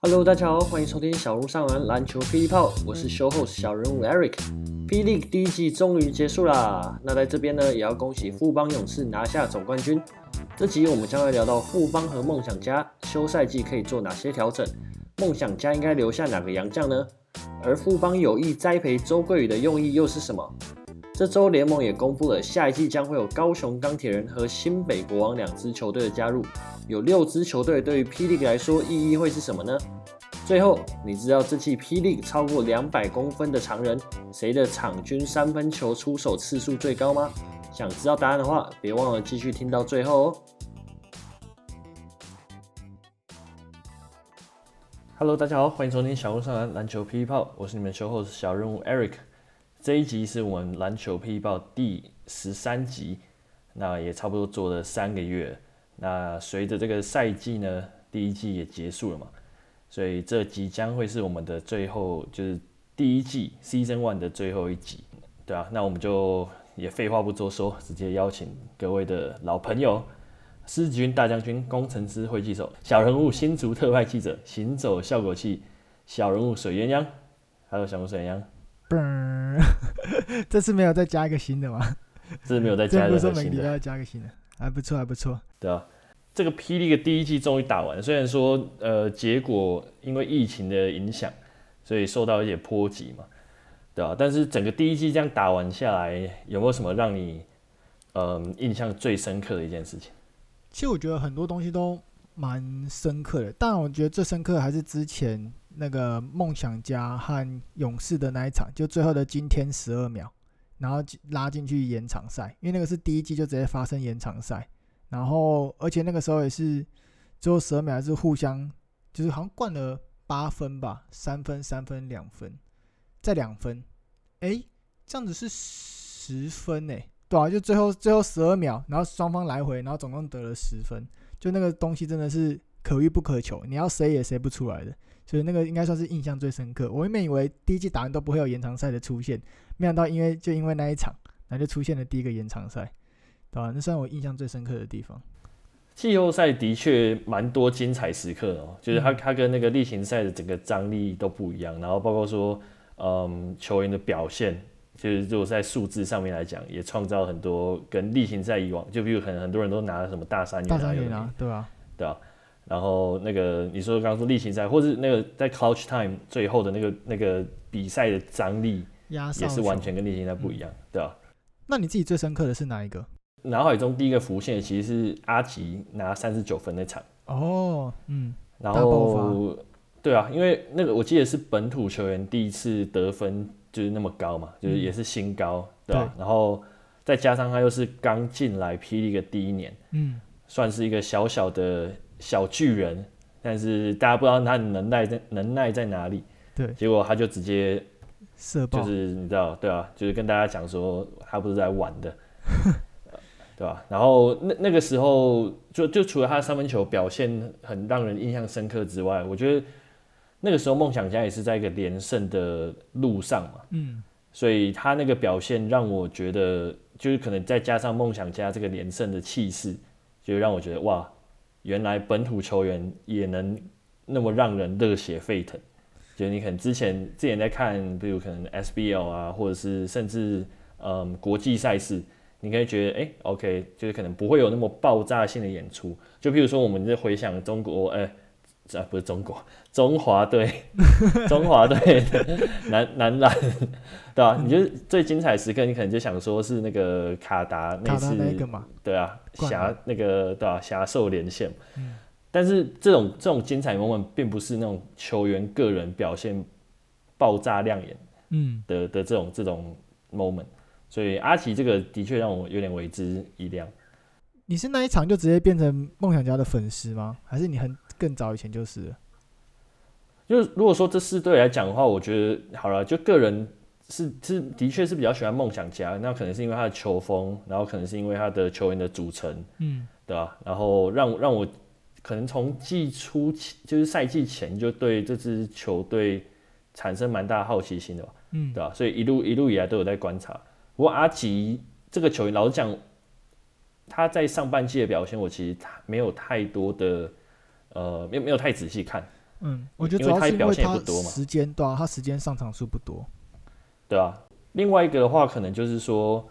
Hello，大家好，欢迎收听小鹿上篮篮球霹雳炮，我是 Show Host 小人物 Eric。霹雳第一季终于结束啦，那在这边呢，也要恭喜富邦勇士拿下总冠军。这集我们将会聊到富邦和梦想家休赛季可以做哪些调整，梦想家应该留下哪个洋将呢？而富邦有意栽培周桂宇的用意又是什么？这周联盟也公布了，下一季将会有高雄钢铁人和新北国王两支球队的加入，有六支球队对于霹雳来说意义会是什么呢？最后，你知道这季霹雳超过两百公分的长人，谁的场均三分球出手次数最高吗？想知道答案的话，别忘了继续听到最后哦。Hello，大家好，欢迎收听小鹿上篮篮球霹雳炮，我是你们球后小任务 Eric。这一集是我们篮球霹雳炮第十三集，那也差不多做了三个月。那随着这个赛季呢，第一季也结束了嘛，所以这集将会是我们的最后，就是第一季 Season One 的最后一集，对啊，那我们就也废话不多说，直接邀请各位的老朋友。狮子军大将军、工程师会计手、小人物新竹特派记者、行走效果器、小人物水鸳鸯，还有小人物水鸳鸯。这次没有再加一个新的吗？这次没有再加一个新的。每个礼拜要加一个新的，还不错，还不错。对啊，这个霹雳的第一季终于打完，虽然说呃结果因为疫情的影响，所以受到一些波及嘛，对啊，但是整个第一季这样打完下来，有没有什么让你嗯、呃、印象最深刻的一件事情？其实我觉得很多东西都蛮深刻的，但我觉得最深刻还是之前那个梦想家和勇士的那一场，就最后的今天十二秒，然后拉进去延长赛，因为那个是第一季就直接发生延长赛，然后而且那个时候也是最后十二秒还是互相就是好像灌了八分吧，三分、三分、两分，再两分，哎，这样子是十分哎。对啊，就最后最后十二秒，然后双方来回，然后总共得了十分，就那个东西真的是可遇不可求，你要谁也谁不出来的，所以那个应该算是印象最深刻。我原本以为第一季打完都不会有延长赛的出现，没想到因为就因为那一场，然后就出现了第一个延长赛，对吧？那算我印象最深刻的地方。季后赛的确蛮多精彩时刻哦，就是它它跟那个例行赛的整个张力都不一样，然后包括说，嗯，球员的表现。就是如果在数字上面来讲，也创造很多跟例行赛以往，就比如很很多人都拿了什么大三元啊，大三元啊，对啊，对啊。然后那个你说刚刚说例行赛，或是那个在 Clutch Time 最后的那个那个比赛的张力，也是完全跟例行赛不一样，对啊。那你自己最深刻的是哪一个？脑海中第一个浮现的其实是阿吉拿三十九分那场。哦，嗯。然后，对啊，因为那个我记得是本土球员第一次得分。就是那么高嘛，就是也是新高，嗯、对吧？对，然后再加上他又是刚进来霹雳的第一年，嗯，算是一个小小的小巨人，但是大家不知道他的能耐在能耐在哪里，对，结果他就直接射爆，就是你知道，对啊，就是跟大家讲说他不是在玩的，对吧？然后那那个时候就就除了他的三分球表现很让人印象深刻之外，我觉得。那个时候梦想家也是在一个连胜的路上嘛，嗯，所以他那个表现让我觉得，就是可能再加上梦想家这个连胜的气势，就让我觉得哇，原来本土球员也能那么让人热血沸腾。就你可能之前之前在看，比如可能 SBL 啊，或者是甚至嗯国际赛事，你可以觉得哎、，OK，就是可能不会有那么爆炸性的演出。就比如说我们在回想中国，哎、这不是中国，中华队，中华队的男男篮，对吧、啊？你就是最精彩的时刻，你可能就想说是那个卡达那次，那对啊，侠那个对吧？侠兽连线。嗯、但是这种这种精彩 moment 并不是那种球员个人表现爆炸亮眼，嗯的的这种这种 moment，所以阿奇这个的确让我有点为之一亮。你是那一场就直接变成梦想家的粉丝吗？还是你很？更早以前就是，就是如果说这四队来讲的话，我觉得好了，就个人是是的确是比较喜欢梦想家，那可能是因为他的球风，然后可能是因为他的球员的组成，嗯，对吧？然后让让我可能从季初就是赛季前就对这支球队产生蛮大的好奇心的吧，嗯，对吧？所以一路一路以来都有在观察。不过阿吉这个球员，老实讲，他在上半季的表现，我其实他没有太多的呃，没有没有太仔细看。嗯，我觉得主要是因为他表现也不多嘛，时间对啊，他时间上场数不多。对啊，另外一个的话，可能就是说，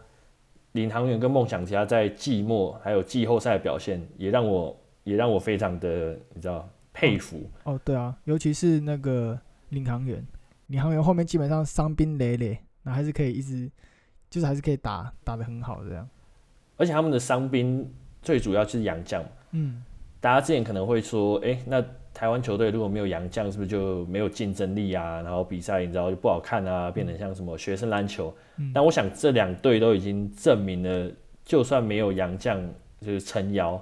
领航员跟梦想家在季末还有季后赛的表现，也让我也让我非常的你知道佩服。哦，哦，对啊，尤其是那个领航员，领航员后面基本上伤兵累累，那还是可以一直，就是还是可以打打的很好这样。而且他们的伤兵最主要就是洋将。嗯，大家之前可能会说，哎、欸，那。台湾球队如果没有洋将，是不是就没有竞争力啊？然后比赛你知道就不好看啊，变成像什么学生篮球。嗯、但我想这两队都已经证明了，就算没有洋将就是撑腰，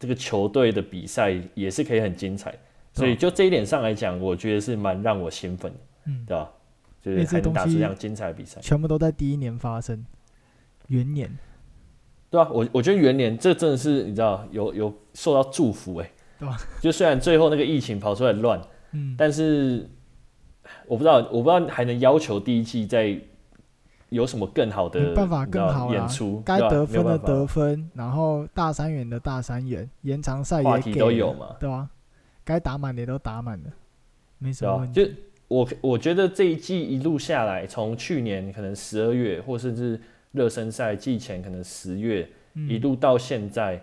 这个球队的比赛也是可以很精彩。所以就这一点上来讲，我觉得是蛮让我兴奋的，嗯，对吧？就是还能打出这样精彩的比赛，全部都在第一年发生，元年，对啊，我我觉得元年这真的是你知道有有受到祝福哎、欸。就虽然最后那个疫情跑出来乱，嗯，但是我不知道，我不知道还能要求第一季再有什么更好的办法更好演出，该得分的得分，然后大三元的大三元，延长赛也给都有嘛，对吧？该打满的也都打满了，没什么问题。就我我觉得这一季一路下来，从去年可能十二月，或甚至热身赛季前可能十月，一路到现在，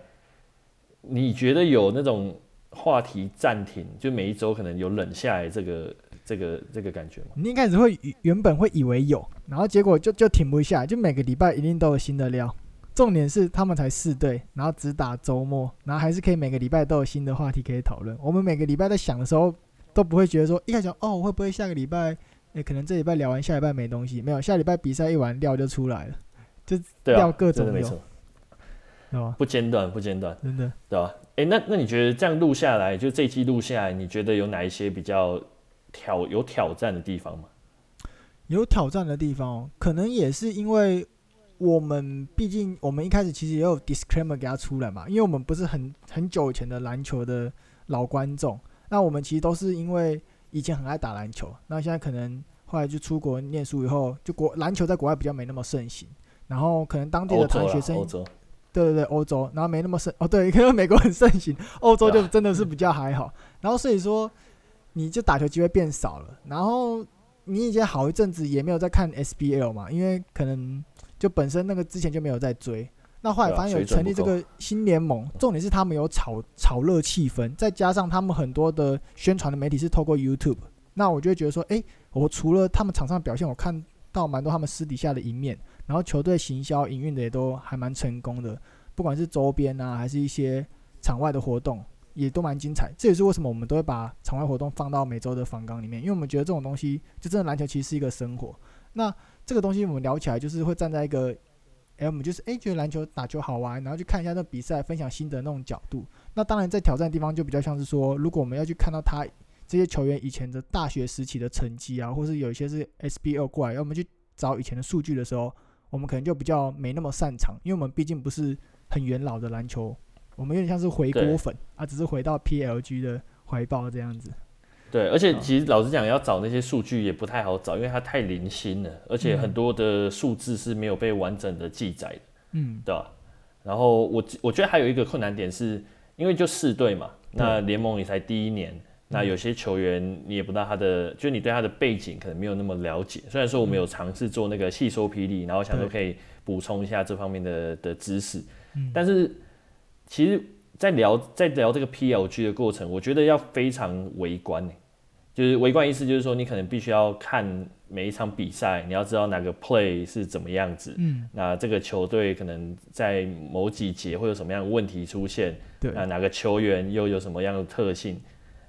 你觉得有那种？话题暂停，就每一周可能有冷下来这个这个这个感觉吗？你一开始会原本会以为有，然后结果就就停不下来，就每个礼拜一定都有新的料。重点是他们才四队，然后只打周末，然后还是可以每个礼拜都有新的话题可以讨论。我们每个礼拜在想的时候，都不会觉得说一开始哦会不会下个礼拜，诶可能这礼拜聊完下礼拜没东西，没有下礼拜比赛一完料就出来了，就料各种有。不间断，不间断，真的，对吧？哎、欸，那那你觉得这样录下来，就这一期录下来，你觉得有哪一些比较挑有挑战的地方吗？有挑战的地方，可能也是因为我们毕竟我们一开始其实也有 disclaimer 给他出来嘛，因为我们不是很很久以前的篮球的老观众，那我们其实都是因为以前很爱打篮球，那现在可能后来就出国念书以后，就国篮球在国外比较没那么盛行，然后可能当地的大学生。对对对，欧洲，然后没那么盛哦，对，可能美国很盛行，欧洲就真的是比较还好。然后所以说，你就打球机会变少了。然后你已经好一阵子也没有在看 SBL 嘛，因为可能就本身那个之前就没有在追。那后来反正有成立这个新联盟，重点是他们有炒炒热气氛，再加上他们很多的宣传的媒体是透过 YouTube。那我就会觉得说，哎，我除了他们场上表现，我看到蛮多他们私底下的一面。然后球队行销营运的也都还蛮成功的，不管是周边啊，还是一些场外的活动，也都蛮精彩。这也是为什么我们都会把场外活动放到每周的访纲里面，因为我们觉得这种东西，就真的篮球其实是一个生活。那这个东西我们聊起来，就是会站在一个，哎，我们就是哎觉得篮球打球好玩，然后去看一下那比赛，分享心得那种角度。那当然在挑战的地方就比较像是说，如果我们要去看到他这些球员以前的大学时期的成绩啊，或是有一些是 SBL 过来，要我们去找以前的数据的时候。我们可能就比较没那么擅长，因为我们毕竟不是很元老的篮球，我们有点像是回锅粉啊，只是回到 PLG 的怀抱这样子。对，而且其实老实讲，要找那些数据也不太好找，因为它太零星了，而且很多的数字是没有被完整的记载的。嗯，对吧？然后我我觉得还有一个困难点是，因为就四队嘛，那联盟也才第一年。那有些球员你也不知道他的，就你对他的背景可能没有那么了解。虽然说我们有尝试做那个细说霹雳，然后想说可以补充一下这方面的的知识，但是其实，在聊在聊这个 PLG 的过程，我觉得要非常围观，就是围观意思就是说你可能必须要看每一场比赛，你要知道哪个 play 是怎么样子，嗯，那这个球队可能在某几节会有什么样的问题出现，对，那哪个球员又有什么样的特性。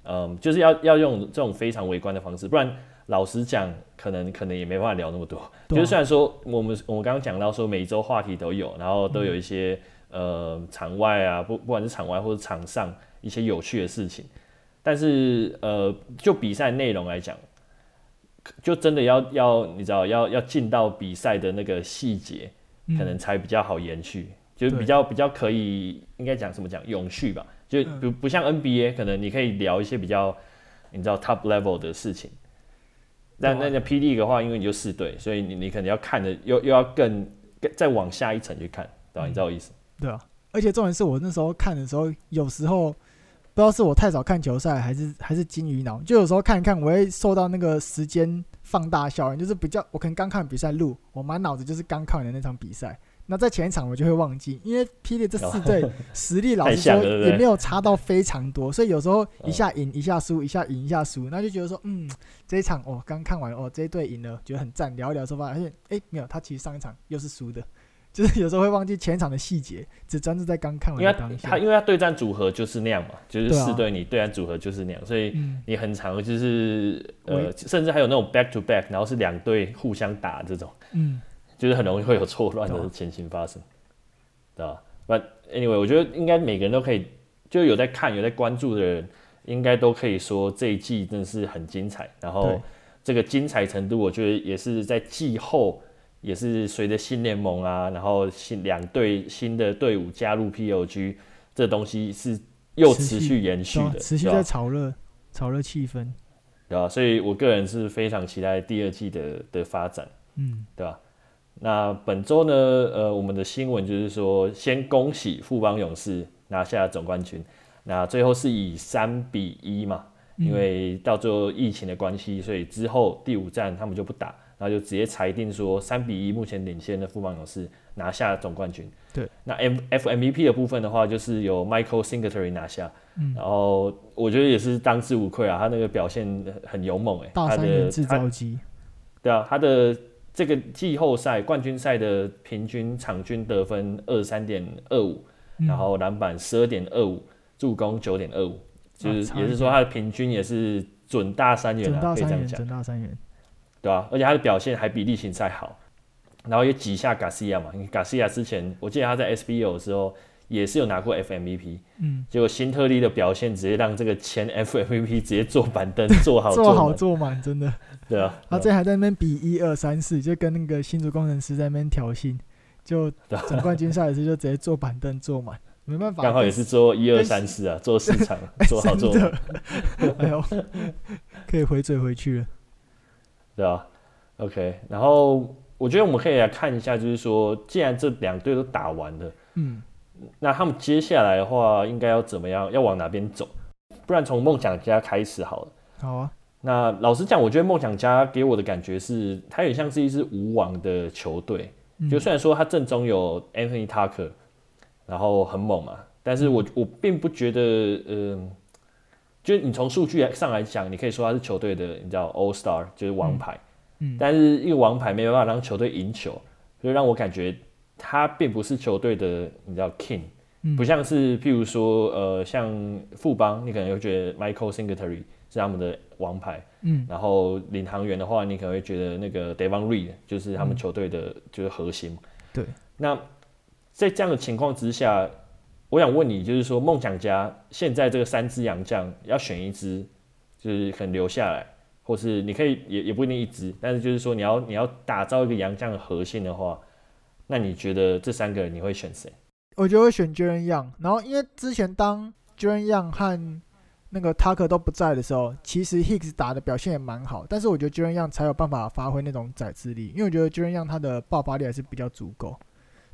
嗯，就是要要用这种非常微观的方式，不然老实讲，可能可能也没办法聊那么多。啊、就是虽然说我们我们刚刚讲到说每一周话题都有，然后都有一些、嗯、呃场外啊，不不管是场外或者场上一些有趣的事情，但是呃就比赛内容来讲，就真的要要你知道要要进到比赛的那个细节，可能才比较好延续，嗯、就是比较比较可以应该讲什么讲永续吧。就不不像 NBA，可能你可以聊一些比较你知道 top level 的事情，但那那 P League 的话，因为你就四队，所以你你可能要看的又又要更更再往下一层去看，对吧？你知道我意思？对啊，而且重点是我那时候看的时候，有时候不知道是我太少看球赛，还是还是金鱼脑，就有时候看一看，我会受到那个时间放大效应，就是比较我可能刚看完比赛录，我满脑子就是刚看完的那场比赛。那在前一场我就会忘记，因为霹雳这四队实力老实说也没有差到非常多，所以有时候一下赢一下输，一下赢一下输，那就觉得说，嗯，这一场哦刚看完哦这一队赢了，觉得很赞，聊一聊说发现哎没有，他其实上一场又是输的，就是有时候会忘记前一场的细节，只专注在刚看完的当下。他因为他对战组合就是那样嘛，就是四队你对战组合就是那样，所以你很常就是呃甚至还有那种 back to back，然后是两队互相打这种，嗯。就是很容易会有错乱的情形发生，对吧？But anyway，我觉得应该每个人都可以，就有在看、有在关注的人，应该都可以说这一季真的是很精彩。然后这个精彩程度，我觉得也是在季后，也是随着新联盟啊，然后新两队新的队伍加入 POG，这东西是又持续延续的，持续在炒热、炒热气氛，对吧？所以我个人是非常期待第二季的的发展，嗯，对吧？那本周呢，呃，我们的新闻就是说，先恭喜富邦勇士拿下总冠军。那最后是以三比一嘛，因为到最后疫情的关系，所以之后第五站他们就不打，然后就直接裁定说三比一，目前领先的富邦勇士拿下总冠军。对，那 M F M V P 的部分的话，就是由 Michael Singletary 拿下。嗯，然后我觉得也是当之无愧啊，他那个表现很勇猛哎、欸，大三元制造机。对啊，他的。这个季后赛冠军赛的平均场均得分二三点二五，然后篮板十二点二五，助攻九点二五，就是也是说他的平均也是准大三元啊，可以这样讲，准大三元，对啊，而且他的表现还比例行赛好，然后也挤下 Garcia 嘛，因为 Garcia 之前我记得他在 SBO 的时候也是有拿过 FMVP，嗯，结果新特利的表现直接让这个前 FMVP 直接坐板凳 坐好坐好坐满，真的。对啊，他这还在那边比一二三四，就跟那个新竹工程师在那边挑衅，就总冠军赛的时候就直接坐板凳坐满，没办法，刚好也是坐一二三四啊，坐市场，坐好坐满，哎呦，可以回嘴回去了，对啊，OK，然后我觉得我们可以来看一下，就是说，既然这两队都打完了，嗯，那他们接下来的话应该要怎么样，要往哪边走？不然从梦想家开始好了，好啊。那老实讲，我觉得梦想家给我的感觉是，他也像是一支无王的球队。嗯、就虽然说他正中有 Anthony Tucker，然后很猛嘛，但是我我并不觉得，嗯、呃，就你从数据上来讲，你可以说他是球队的，你知道 All Star 就是王牌。嗯。嗯，但是一个王牌没有办法让球队赢球，所以让我感觉他并不是球队的，你知道 King，嗯不像是譬如说，呃，像富邦，你可能会觉得 Michael Singletary。是他们的王牌，嗯，然后领航员的话，你可能会觉得那个 Devon Reed 就是他们球队的，就是核心，对。那在这样的情况之下，我想问你，就是说梦想家现在这个三支洋将要选一支，就是可能留下来，或是你可以也也不一定一支，但是就是说你要你要打造一个洋将的核心的话，那你觉得这三个人你会选谁？我觉得会选 Jaren Young，然后因为之前当 Jaren Young 和那个 Tucker 都不在的时候，其实 Hicks 打的表现也蛮好，但是我觉得 Jaren Young 才有办法发挥那种宰制力，因为我觉得 Jaren Young 他的爆发力还是比较足够。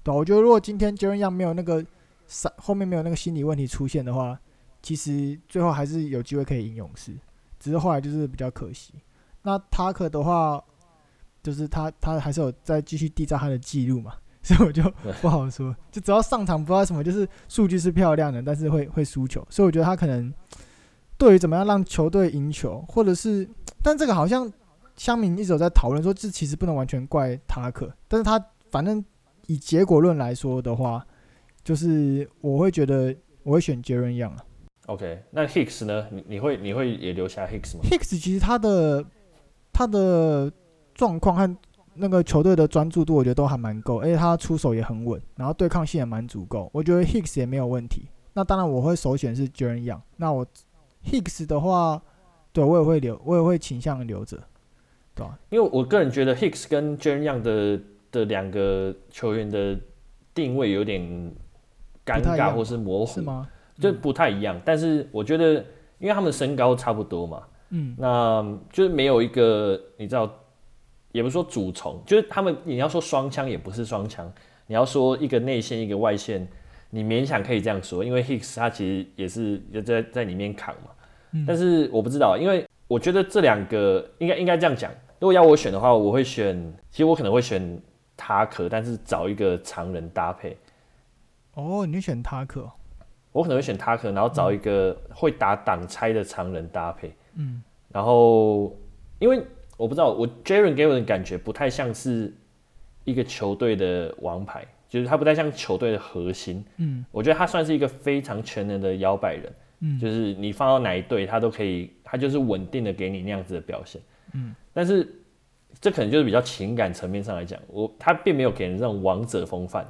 对，我觉得如果今天 Jaren Young 没有那个三后面没有那个心理问题出现的话，其实最后还是有机会可以赢勇士，只是后来就是比较可惜。那 Tucker 的话，就是他他还是有在继续缔造他的记录嘛，所以我就 不好说，就只要上场不知道什么，就是数据是漂亮的，但是会会输球，所以我觉得他可能。对于怎么样让球队赢球，或者是，但这个好像乡民一直有在讨论说，这其实不能完全怪塔克，但是他反正以结果论来说的话，就是我会觉得我会选杰伦样啊。OK，那 Hicks 呢？你你会你会也留下 Hicks 吗？Hicks 其实他的他的状况和那个球队的专注度，我觉得都还蛮够，而且他出手也很稳，然后对抗性也蛮足够，我觉得 Hicks 也没有问题。那当然我会首选是杰伦样，那我。Hicks 的话，对我也会留，我也会倾向留着，对吧？因为我个人觉得 Hicks 跟 Jaren Young 的的两个球员的定位有点尴尬或是模糊，是吗？就不太一样。嗯、但是我觉得，因为他们身高差不多嘛，嗯，那就是没有一个你知道，也不是说主从，就是他们你要说双枪也不是双枪，你要说一个内线一个外线。你勉强可以这样说，因为 Hicks 他其实也是也在在里面扛嘛。嗯、但是我不知道，因为我觉得这两个应该应该这样讲。如果要我选的话，我会选，其实我可能会选塔克，但是找一个常人搭配。哦，你选塔克？我可能会选塔克，然后找一个会打挡拆的常人搭配。嗯，然后因为我不知道，我 Jaren 给我的感觉不太像是一个球队的王牌。就是他不太像球队的核心，嗯，我觉得他算是一个非常全能的摇摆人，嗯，就是你放到哪一队，他都可以，他就是稳定的给你那样子的表现，嗯，但是这可能就是比较情感层面上来讲，我他并没有给人这种王者风范。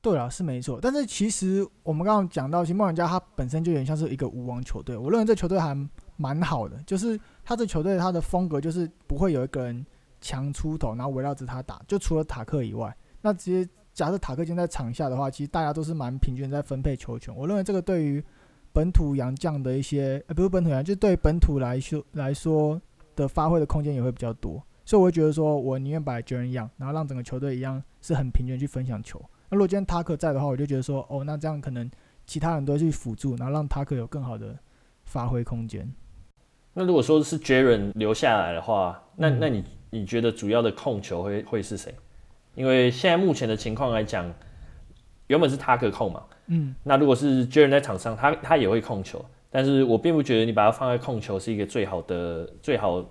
对啊，是没错，但是其实我们刚刚讲到，其实梦想家他本身就有点像是一个无王球队，我认为这球队还蛮好的，就是他这球队他的风格就是不会有一个人强出头，然后围绕着他打，就除了塔克以外，那直接。假设塔克今天在场下的话，其实大家都是蛮平均在分配球权。我认为这个对于本土洋将的一些，呃，不是本土洋，就是对本土来说来说的发挥的空间也会比较多。所以我会觉得说，我宁愿把 Jaren Young，然后让整个球队一样是很平均去分享球。那如果今天塔克在的话，我就觉得说，哦，那这样可能其他人都去辅助，然后让塔克有更好的发挥空间。那如果说是 Jaren 留下来的话，那那你你觉得主要的控球会会是谁？因为现在目前的情况来讲，原本是塔克控嘛，嗯，那如果是 Jaren 在场上，他他也会控球，但是我并不觉得你把他放在控球是一个最好的、最好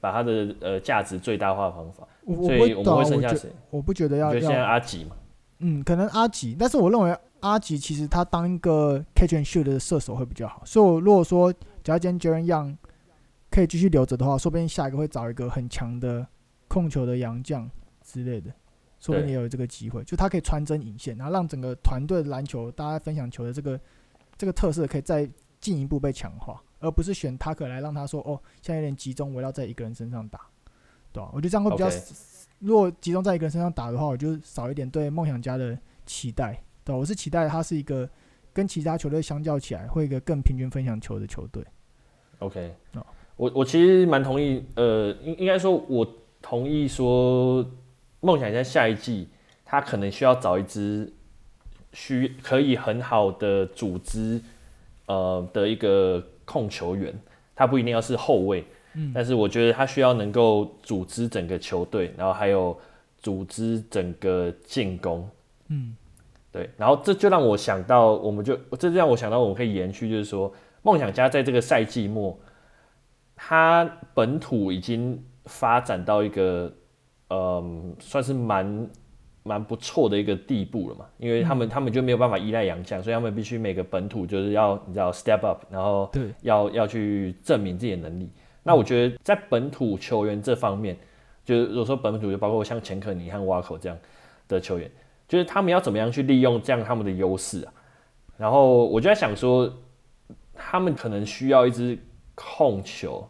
把他的呃价值最大化的方法。所以我们会剩下谁？我不觉得要。就现在阿吉嘛。嗯，可能阿吉，但是我认为阿吉其实他当一个 catch and shoot 的射手会比较好。所以我如果说只要今天 Jaren Young 可以继续留着的话，说不定下一个会找一个很强的控球的洋将之类的。说不定也有这个机会，就他可以穿针引线，然后让整个团队篮球大家分享球的这个这个特色可以再进一步被强化，而不是选塔克来让他说哦，现在有点集中围绕在一个人身上打，对吧？我觉得这样会比较.如果集中在一个人身上打的话，我就少一点对梦想家的期待，对吧？我是期待他是一个跟其他球队相较起来，会一个更平均分享球的球队。OK，我我其实蛮同意，呃，应应该说，我同意说。梦想家下一季，他可能需要找一支需可以很好的组织，呃的一个控球员，他不一定要是后卫，嗯，但是我觉得他需要能够组织整个球队，然后还有组织整个进攻，嗯，对，然后这就让我想到，我们就这就让我想到，我们可以延续，就是说，梦想家在这个赛季末，他本土已经发展到一个。嗯，算是蛮蛮不错的一个地步了嘛，因为他们、嗯、他们就没有办法依赖洋将，所以他们必须每个本土就是要你知道 step up，然后对要要去证明自己的能力。那我觉得在本土球员这方面，就是如果说本土就包括像钱可尼和瓦口这样的球员，就是他们要怎么样去利用这样他们的优势啊？然后我就在想说，他们可能需要一支控球，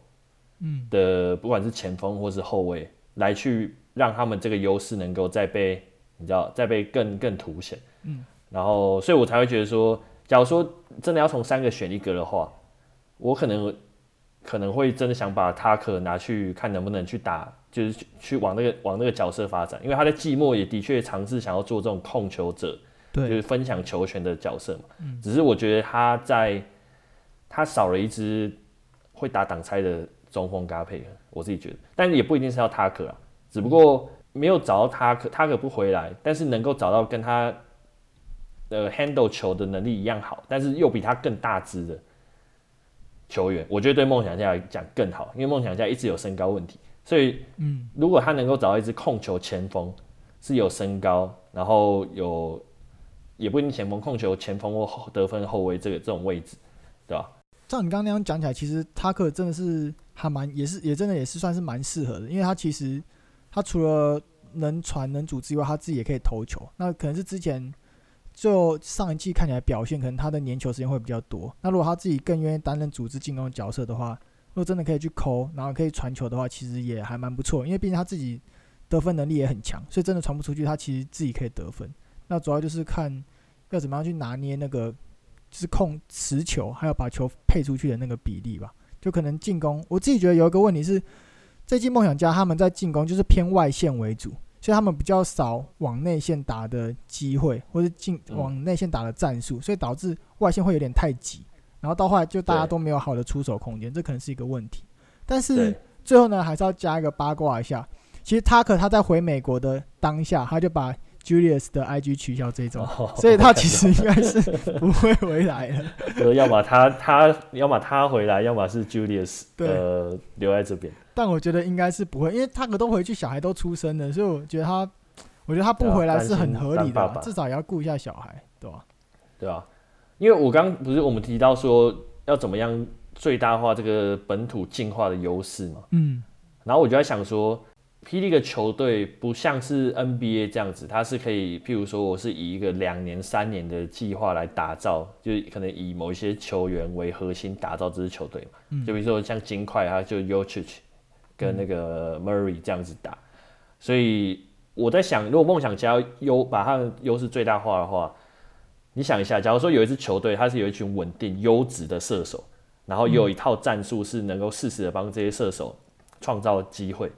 嗯的，不管是前锋或是后卫来去。让他们这个优势能够再被你知道再被更更凸显，嗯，然后所以我才会觉得说，假如说真的要从三个选一个的话，我可能可能会真的想把塔克拿去看能不能去打，就是去，去往那个往那个角色发展，因为他在寂寞也的确尝试想要做这种控球者，对，就是分享球权的角色嘛，嗯，只是我觉得他在他少了一支会打挡拆的中锋搭配，我自己觉得，但也不一定是要塔克啊。只不过没有找到他，可他可不回来，但是能够找到跟他的 handle 球的能力一样好，但是又比他更大只的球员，我觉得对梦想家来讲更好，因为梦想家一直有身高问题，所以，嗯，如果他能够找到一支控球前锋，是有身高，然后有也不一定前锋控球前锋或得分后卫这个这种位置，对吧？照你刚刚那样讲起来，其实塔克真的是还蛮也是也真的也是算是蛮适合的，因为他其实。他除了能传能组织以外，他自己也可以投球。那可能是之前就上一季看起来表现，可能他的粘球时间会比较多。那如果他自己更愿意担任组织进攻角色的话，如果真的可以去抠，然后可以传球的话，其实也还蛮不错。因为毕竟他自己得分能力也很强，所以真的传不出去，他其实自己可以得分。那主要就是看要怎么样去拿捏那个就是控持球，还有把球配出去的那个比例吧。就可能进攻，我自己觉得有一个问题是。这季梦想家他们在进攻就是偏外线为主，所以他们比较少往内线打的机会，或是进往内线打的战术，所以导致外线会有点太挤，然后到后来就大家都没有好的出手空间，这可能是一个问题。但是最后呢，还是要加一个八卦一下，其实 Tucker 他在回美国的当下，他就把 Julius 的 IG 取消这种，哦，所以他其实应该是不会回来了。呃，要么他他要么他回来，要么是 Julius 呃留在这边。但我觉得应该是不会，因为他可都回去，小孩都出生了，所以我觉得他，我觉得他不回来是很合理的，爸爸至少也要顾一下小孩，对吧？对啊，因为我刚不是我们提到说要怎么样最大化这个本土进化的优势嘛，嗯，然后我就在想说。霹雳的球队不像是 NBA 这样子，它是可以，譬如说，我是以一个两年、三年的计划来打造，就是可能以某一些球员为核心打造这支球队嘛。嗯。就比如说像金块，他就 u c h i c 跟那个 Murray 这样子打。所以我在想，如果梦想家优把他的优势最大化的话，你想一下，假如说有一支球队，它是有一群稳定、优质的射手，然后有一套战术是能够适时的帮这些射手创造机会。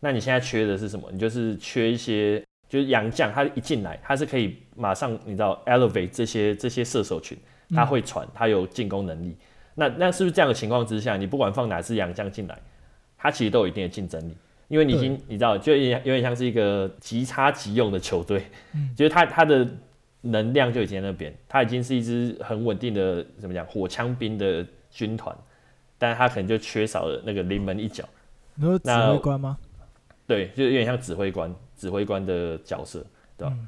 那你现在缺的是什么？你就是缺一些，就是洋将，他一进来，他是可以马上你知道 elevate 这些这些射手群，他会传，他有进攻能力。嗯、那那是不是这样的情况之下，你不管放哪支洋将进来，他其实都有一定的竞争力，因为你已经你知道，就有点有点像是一个即插即用的球队，嗯，就是他他的能量就已经在那边，他已经是一支很稳定的怎么讲火枪兵的军团，但是他可能就缺少了那个临门一脚。你说指挥官吗？对，就有点像指挥官、指挥官的角色，对吧？嗯、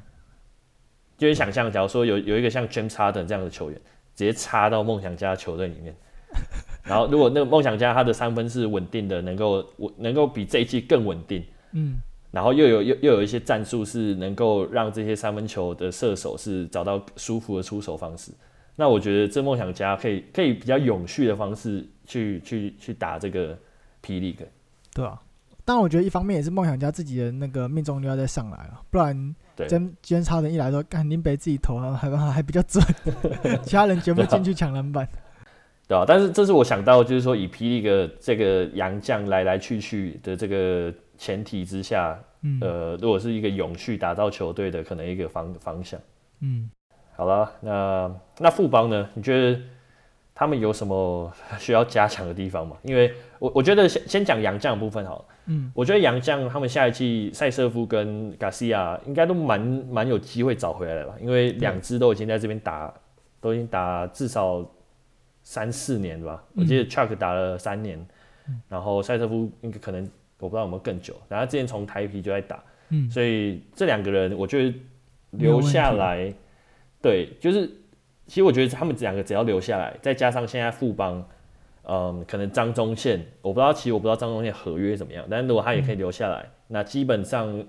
就你想象，假如说有有一个像 James Harden 这样的球员，直接插到梦想家球队里面，然后如果那个梦想家他的三分是稳定的，能够稳，能够比这一季更稳定，嗯，然后又有又又有一些战术是能够让这些三分球的射手是找到舒服的出手方式，那我觉得这梦想家可以可以比较永续的方式去去去打这个 P. League，对啊。但我觉得一方面也是梦想家自己的那个命中率要再上来了，不然今今天超人一来说，干林北自己投还还还比较准，其他人全部进去抢篮板，对啊，但是这是我想到，就是说以霹雳个这个洋将来来去去的这个前提之下，嗯、呃，如果是一个永续打造球队的可能一个方方向，嗯，好了，那那富邦呢？你觉得？他们有什么需要加强的地方吗？因为我我觉得先先讲洋将部分好了。嗯，我觉得杨将他们下一季塞瑟夫跟 Garcia 应该都蛮蛮有机会找回来了吧？因为两支都已经在这边打，都已经打至少三四年吧？我记得 Chuck 打了三年，然后塞瑟夫应该可能我不知道有没有更久。然后之前从台皮就在打，所以这两个人我觉得留下来，对，就是。其实我觉得他们两个只要留下来，再加上现在富邦，嗯，可能张忠宪，我不知道，其实我不知道张忠宪合约怎么样，但是如果他也可以留下来，嗯、那基本上，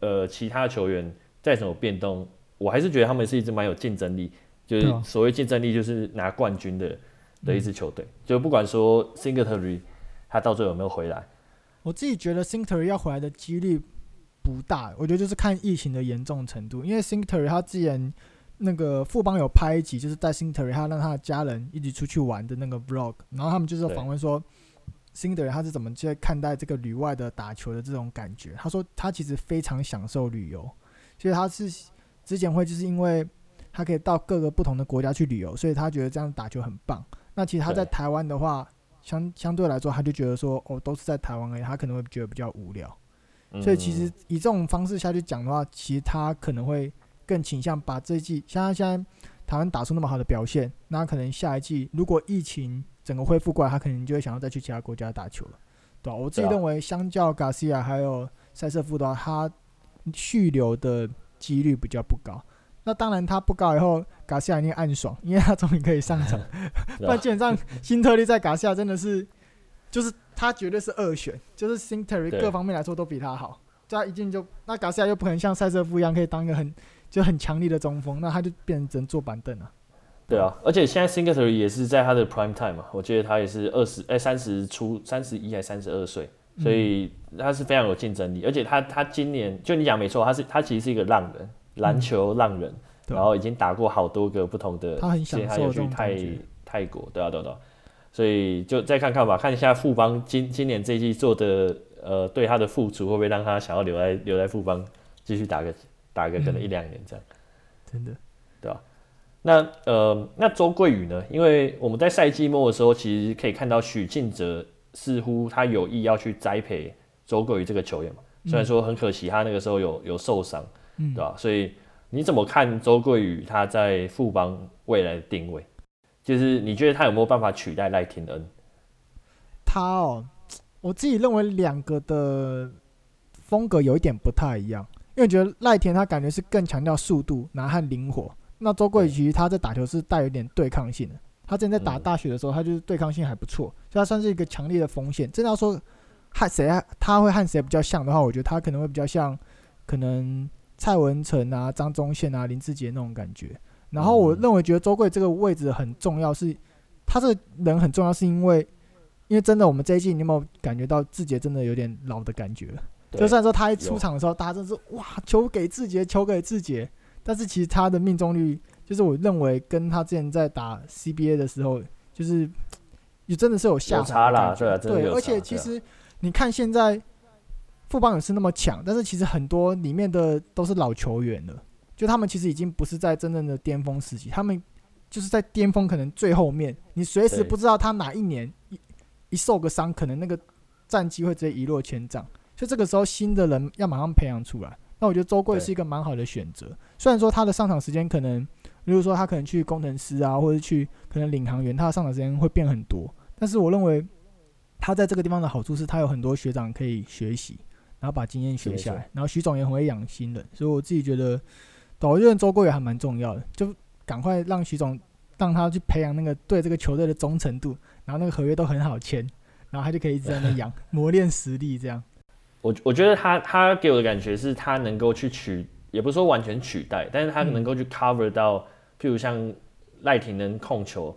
呃，其他球员再怎么变动，我还是觉得他们是一支蛮有竞争力，就是所谓竞争力就是拿冠军的的一支球队，嗯、就不管说 Singletary 他到最后有没有回来，我自己觉得 Singletary 要回来的几率不大，我觉得就是看疫情的严重程度，因为 Singletary 他之前。那个富邦有拍一集，就是带 Singletary 他让他的家人一起出去玩的那个 Vlog，然后他们就是访问说，Singletary 他是怎么去看待这个旅外的打球的这种感觉？他说他其实非常享受旅游，其实他是之前会就是因为他可以到各个不同的国家去旅游，所以他觉得这样打球很棒。那其实他在台湾的话，相相对来说，他就觉得说，哦，都是在台湾而已，他可能会觉得比较无聊。所以其实以这种方式下去讲的话，其实他可能会。更倾向把这一季，像他现在台湾打出那么好的表现，那可能下一季如果疫情整个恢复过来，他可能就会想要再去其他国家打球了，对吧？我自己认为，相较 Garcia 还有塞瑟夫的话，他续留的几率比较不高。那当然他不高以后，Garcia 一定暗爽，因为他终于可以上场。不然基本上新特利在 Garcia 真的是，就是他绝对是二选，就是 Singletary 各方面来说都比他好。他一进就那 Garcia 又不可能像塞瑟夫一样可以当一个很。就很强力的中锋，那他就变成只能坐板凳了。对啊，而且现在 Singletary 也是在他的 prime time 嘛，我记得他也是二十哎三十出三十一还三十二岁，所以他是非常有竞争力。嗯、而且他他今年就你讲没错，他是他其实是一个浪人，篮球浪人，嗯、然后已经打过好多个不同的，他很享受他有去泰泰国，对啊对啊，对啊，所以就再看看吧，看一下富邦今今年这一季做的呃对他的付出会不会让他想要留在留在富邦继续打个打个可能一两年这样，嗯、真的，对吧？那呃那周桂宇呢？因为我们在赛季末的时候，其实可以看到许晋哲似乎他有意要去栽培周桂宇这个球员嘛，虽然说很可惜他那个时候有有受伤，对吧？所以你怎么看周桂宇他在富邦未来的定位？就是你觉得他有没有办法取代赖廷恩？他哦，我自己认为两个的风格有一点不太一样，因为觉得赖田他感觉是更强调速度，然后和灵活。那周桂宇其实他在打球是带有点对抗性的。他之前在打大学的时候，他就是对抗性还不错，所以他算是一个强烈的锋线。真的要说和谁他会和谁比较像的话，我觉得他可能会比较像可能蔡文成啊、张宗宪啊、林志杰那种感觉。然后我认为，觉得周桂这个位置很重要，是他这个人很重要，是因为，因为真的，我们这一季你有没有感觉到志杰真的有点老的感觉？就算说他一出场的时候，大家都是哇，球给志杰，球给志杰，但是其实他的命中率，就是我认为跟他之前在打 CBA 的时候，就是也真的是有下有差啦，对，对，而且其实你看现在富邦勇士那么强，但是其实很多里面的都是老球员了。就他们其实已经不是在真正的巅峰时期，他们就是在巅峰可能最后面，你随时不知道他哪一年一一受个伤，可能那个战绩会直接一落千丈。所以这个时候新的人要马上培养出来。那我觉得周贵是一个蛮好的选择，虽然说他的上场时间可能，比如说他可能去工程师啊，或者去可能领航员，他的上场时间会变很多。但是我认为他在这个地方的好处是他有很多学长可以学习，然后把经验学下来，然后徐总也很会养新人，所以我自己觉得。我觉得周贵也还蛮重要的，就赶快让徐总让他去培养那个对这个球队的忠诚度，然后那个合约都很好签，然后他就可以一直在那养 磨练实力这样。我我觉得他他给我的感觉是他能够去取，也不是说完全取代，但是他能够去 cover 到，嗯、譬如像赖廷能控球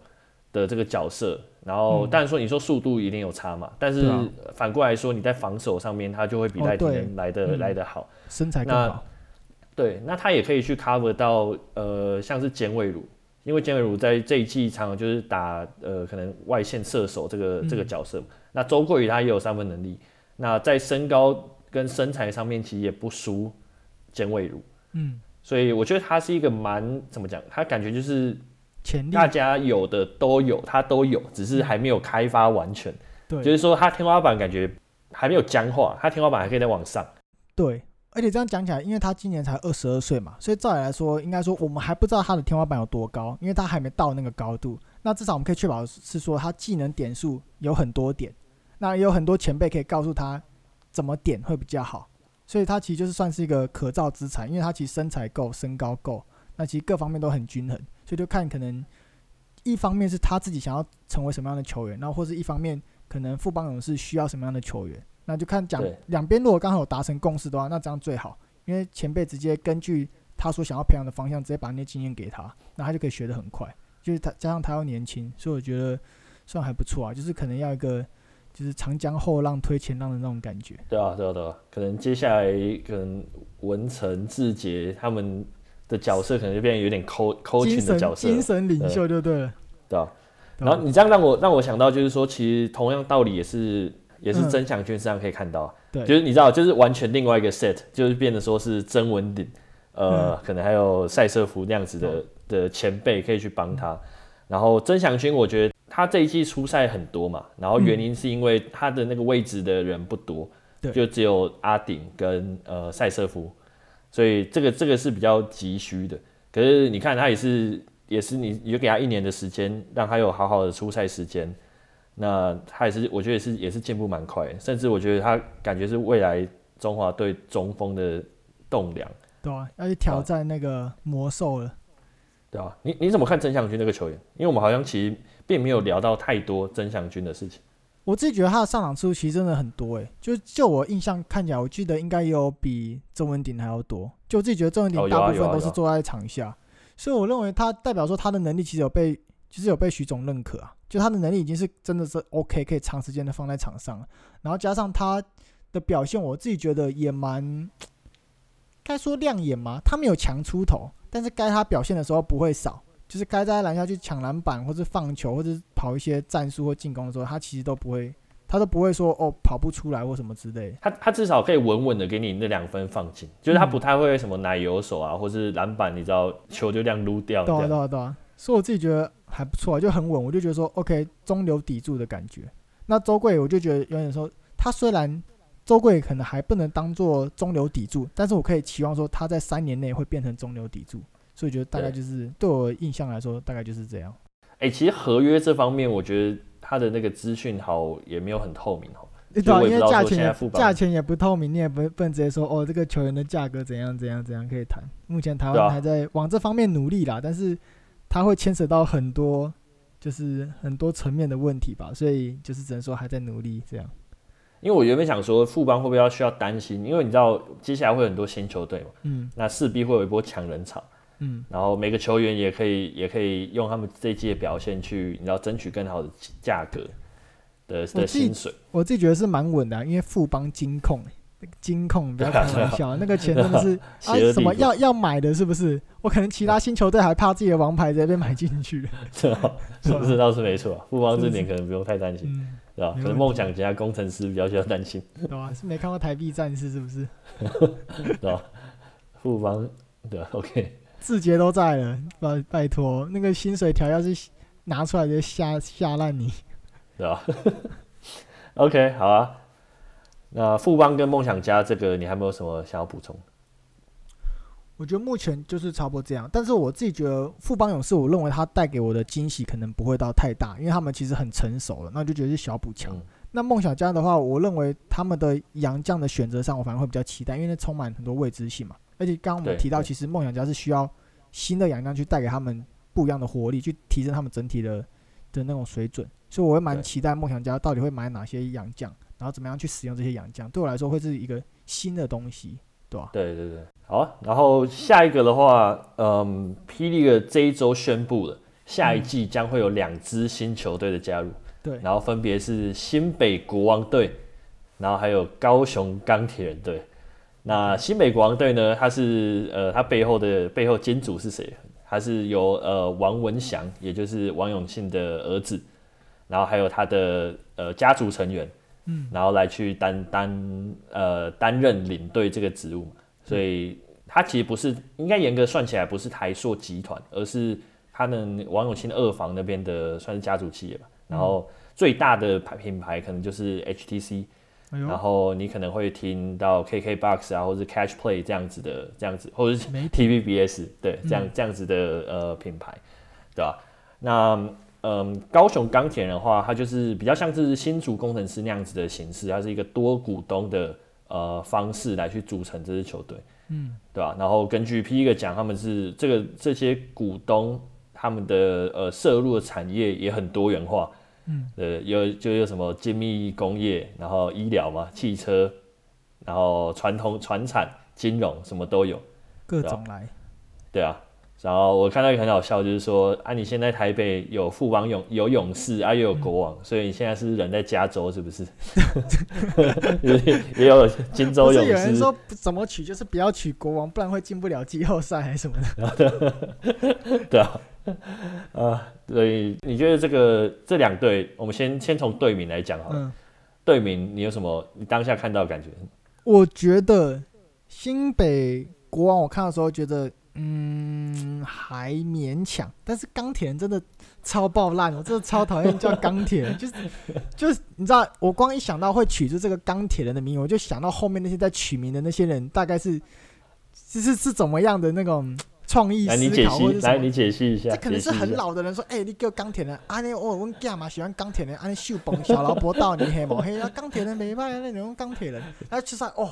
的这个角色，然后当然说你说速度一定有差嘛，但是反过来说你在防守上面他就会比赖廷能来的、哦、来的好，身材。更好。对，那他也可以去 cover 到，呃，像是简伟儒，因为简伟儒在这一季常常就是打，呃，可能外线射手这个、嗯、这个角色。那周桂宇他也有三分能力，那在身高跟身材上面其实也不输简伟儒。嗯，所以我觉得他是一个蛮怎么讲，他感觉就是潜力大家有的都有，他都有，只是还没有开发完全。对，就是说他天花板感觉还没有僵化，他天花板还可以再往上。对。而且这样讲起来，因为他今年才二十二岁嘛，所以照理来说，应该说我们还不知道他的天花板有多高，因为他还没到那个高度。那至少我们可以确保是说他技能点数有很多点，那也有很多前辈可以告诉他怎么点会比较好。所以他其实就是算是一个可造之材，因为他其实身材够，身高够，那其实各方面都很均衡。所以就看可能一方面是他自己想要成为什么样的球员，然后或是一方面可能富邦勇士需要什么样的球员。那就看讲两边如果刚好有达成共识的话，那这样最好，因为前辈直接根据他所想要培养的方向，直接把那些经验给他，那他就可以学得很快。就是他加上他又年轻，所以我觉得算还不错啊。就是可能要一个就是长江后浪推前浪的那种感觉。对啊，对啊，对啊。可能接下来可能文成、志杰他们的角色可能就变得有点 coaching 的角色，精神领袖就对了。对啊。然后你这样让我让我想到，就是说，其实同样道理也是。也是曾祥军身上可以看到，嗯，就是你知道，就是完全另外一个 set，就是变得说是曾文鼎，呃，嗯，可能还有赛瑟夫那样子的，嗯，的前辈可以去帮他。然后曾祥军，我觉得他这一季出赛很多嘛，然后原因是因为他的那个位置的人不多，嗯，就只有阿顶跟呃赛瑟夫，所以这个这个是比较急需的。可是你看他也是也是你你就给他一年的时间，让他有好好的出赛时间。那他也是，我觉得也是，也是进步蛮快的，甚至我觉得他感觉是未来中华队中锋的栋梁。对啊，要去挑战那个魔兽了。对啊，你你怎么看曾祥军那个球员？因为我们好像其实并没有聊到太多曾祥军的事情。我自己觉得他的上场次数其实真的很多诶，就就我印象看起来，我记得应该也有比郑文鼎还要多。就我自己觉得郑文鼎大部分都是坐在场下，所以我认为他代表说他的能力其实有被，其实有被徐总认可啊。就他的能力已经是真的是 OK，可以长时间的放在场上，然后加上他的表现，我自己觉得也蛮该说亮眼吗？他没有强出头，但是该他表现的时候不会少，就是该在篮下去抢篮板，或者放球，或者跑一些战术或进攻的时候，他其实都不会，他他都不会说哦跑不出来或什么之类。他他至少可以稳稳的给你那两分放进，就是他不太会什么奶油手啊，嗯、或是篮板，你知道球就这样撸掉。对啊对啊对啊，所以我自己觉得还不错，就很稳，我就觉得说 OK 中流砥柱的感觉。那周贵我就觉得有点说，他虽然周贵可能还不能当做中流砥柱，但是我可以期望说他在三年内会变成中流砥柱。所以觉得大概就是对，对我印象来说，大概就是这样。哎、欸，其实合约这方面，我觉得他的那个资讯好也没有很透明哦。对，因为价钱价钱也不透明，你也不不能直接说哦，这个球员的价格怎样怎样怎样可以谈。目前台湾还在往这方面努力啦，啊、但是他会牵扯到很多，就是很多层面的问题吧，所以就是只能说还在努力这样。因为我原本想说富邦会不会要需要担心，因为你知道接下来会有很多新球队嘛，嗯，那势必会有一波强人潮。嗯，然后每个球员也可以，也可以用他们这一季的表现去，你要争取更好的价格的的薪水。我自己觉得是蛮稳的、啊，因为富邦金控，金控不要开玩笑，那个钱真的是 啊什么要要买的，是不是？我可能其他新球队还怕自己的王牌直接被买进去。是不是倒是没错，富邦这点可能不用太担心，是吧？可能梦想家工程师比较需要担心。对吧？是没看过台币战士是不是？对吧？富邦对，OK。字节都在了，拜拜托，那个薪水条要是拿出来就吓吓烂你，对吧？OK，好啊。那富邦跟梦想家这个，你还没有什么想要补充？我觉得目前就是差不多这样，但是我自己觉得富邦勇士，我认为他带给我的惊喜可能不会到太大，因为他们其实很成熟了，那就觉得是小补强。嗯、那梦想家的话，我认为他们的洋将的选择上，我反而会比较期待，因为那充满很多未知性嘛。而且刚刚我们提到，其实梦想家是需要新的洋将去带给他们不一样的活力，去提升他们整体的的那种水准。所以我会蛮期待梦想家到底会买哪些洋将，然后怎么样去使用这些洋将。对我来说，会是一个新的东西，对吧？对对对，好啊。然后下一个的话，嗯，霹雳的这一周宣布了，下一季将会有两支新球队的加入。对，然后分别是新北国王队，然后还有高雄钢铁人队。那新美国王队呢？他是呃，他背后的背后金主是谁？他是由呃王文祥，也就是王永庆的儿子，然后还有他的呃家族成员，嗯，然后来去担担呃担任领队这个职务，所以他其实不是应该严格算起来不是台塑集团，而是他们王永庆二房那边的算是家族企业吧。然后最大的牌品牌可能就是 HTC。然后你可能会听到 KKBOX 啊，或者是 Catch Play 这样子的，这样子，或者是 TVBS 对，这样、嗯、这样子的呃品牌，对吧？那嗯、呃，高雄钢铁人的话，它就是比较像是新竹工程师那样子的形式，它是一个多股东的呃方式来去组成这支球队，嗯，对吧？然后根据 P 一个讲，他们是这个这些股东他们的呃涉入的产业也很多元化。嗯，呃，有就有什么精密工业，然后医疗嘛，汽车，然后传统传产、金融什么都有，各种来。对啊，然后我看到一个很好笑，就是说啊，你现在台北有富邦勇有勇士啊，又有国王，嗯、所以你现在是人在加州是不是？也也有金州勇士。有人说怎么取，就是不要取国王，不然会进不了季后赛还是什么的。对啊。啊，所以你觉得这个这两队，我们先先从队名来讲好了。嗯、队名你有什么？你当下看到的感觉？我觉得新北国王，我看的时候觉得，嗯，还勉强。但是钢铁人真的超爆烂，我真的超讨厌叫钢铁人，就是就是你知道，我光一想到会取出这个钢铁人的名，我就想到后面那些在取名的那些人，大概是是是是怎么样的那种。创意思考，来你解析，来你解析一下。这可能是很老的人说，哎、欸，你叫钢铁人，啊，你我问干嘛喜欢钢铁人？啊，你秀崩小劳勃道你黑毛黑啊，钢铁人没办法，那用钢铁人，然后其实哦，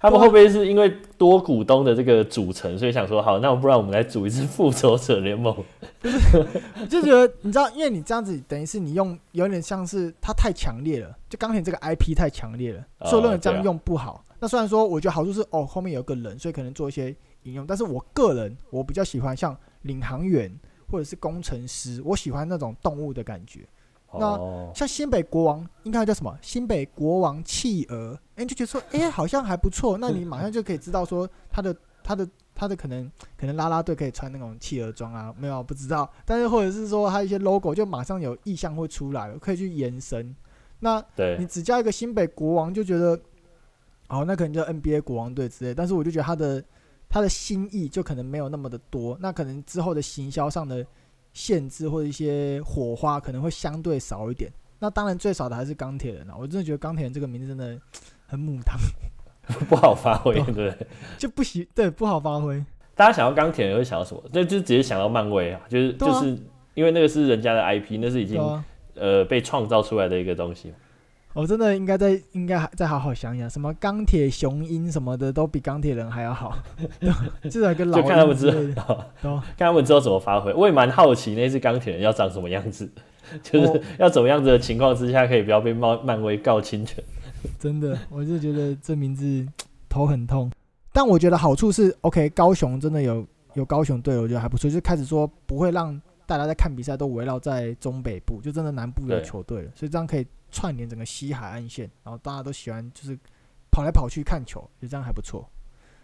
他们会不会是因为多股东的这个组成，所以想说好，那不然我们来组一支复仇者联盟？不是，我就觉得你知道，因为你这样子等于是你用有点像是它太强烈了，就钢铁这个 IP 太强烈了，所以我认为这样用不好。那虽然说我觉得好处是哦，后面有个人，所以可能做一些。引用，但是我个人我比较喜欢像领航员或者是工程师，我喜欢那种动物的感觉。那像新北国王应该叫什么？新北国王企鹅，哎，就觉得说，哎，好像还不错。那你马上就可以知道说，他的他的他的可能可能拉拉队可以穿那种企鹅装啊，没有不知道。但是或者是说他一些 logo 就马上有意向会出来了，可以去延伸。那对你只加一个新北国王，就觉得，哦，那可能叫 NBA 国王队之类。但是我就觉得他的他的心意就可能没有那么的多，那可能之后的行销上的限制或者一些火花可能会相对少一点。那当然最少的还是钢铁人啊！我真的觉得钢铁人这个名字真的很母汤，不好发挥，对，对，就不行，对，不好发挥。大家想到钢铁人会想到什么？那就直接想到漫威啊，就是、啊、就是因为那个是人家的 IP，那是已经、啊、呃被创造出来的一个东西。我真的应该再应该再好好想想，什么钢铁雄鹰什么的都比钢铁人还要好，至少跟老就看他们之后，看他们之后怎么发挥。我也蛮好奇那只钢铁人要长什么样子。就是要怎么样子的情况之下，可以不要被漫漫威告侵权？真的，我就觉得这名字头很痛。但我觉得好处是，OK，高雄真的有有高雄队，我觉得还不错。就开始说不会让大家在看比赛都围绕在中北部，就真的南部有球队了。所以这样可以串联整个西海岸线，然后大家都喜欢就是跑来跑去看球，就这样还不错。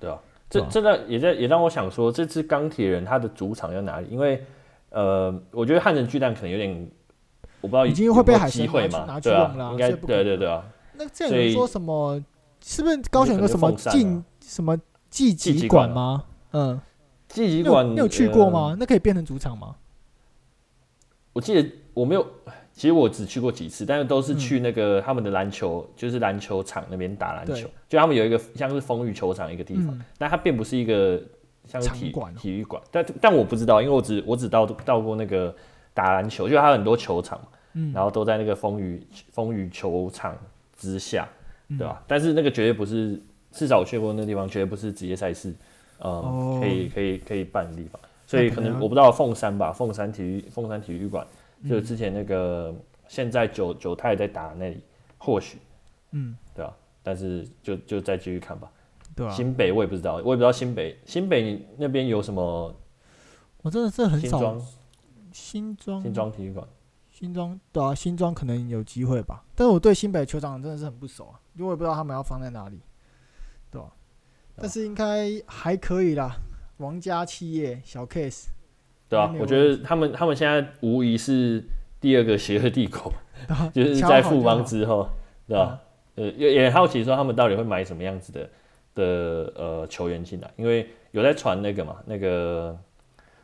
对啊，这真的也在也让我想说，这支钢铁人他的主场在哪里？因为呃，我觉得汉城巨蛋可能有点。我不知道已经会被海神拿去拿去用了，应该对对对啊。那这样有说什么？是不是高雄有个什么竞什么技击馆吗？嗯，技击馆你有去过吗？那可以变成主场吗？我记得我没有，其实我只去过几次，但是都是去那个他们的篮球，就是篮球场那边打篮球。就他们有一个像是风雨球场一个地方，但它并不是一个像是体体育馆。但但我不知道，因为我只我只到到过那个。打篮球，就他有很多球场，嗯，然后都在那个风雨风雨球场之下，对吧？嗯、但是那个绝对不是，至少我去过那个地方，绝对不是职业赛事，呃，哦、可以可以可以办的地方。所以可能我不知道凤山吧，凤山体育凤山体育馆，就之前那个现在九九太在打那里，或许，嗯，对啊？但是就就再继续看吧。对啊，新北我也不知道，我也不知道新北新北那边有什么，我真的是很少。新庄新庄体育馆，新庄对啊，新庄可能有机会吧，但是我对新北球场真的是很不熟啊，因为我也不知道他们要放在哪里，对吧？但是应该还可以啦，王家企业小 case，对啊，我觉得他们他们现在无疑是第二个邪恶帝国，就是在富邦之后，对吧？呃，也也好奇说他们到底会买什么样子的的呃球员进来，因为有在传那个嘛，那个。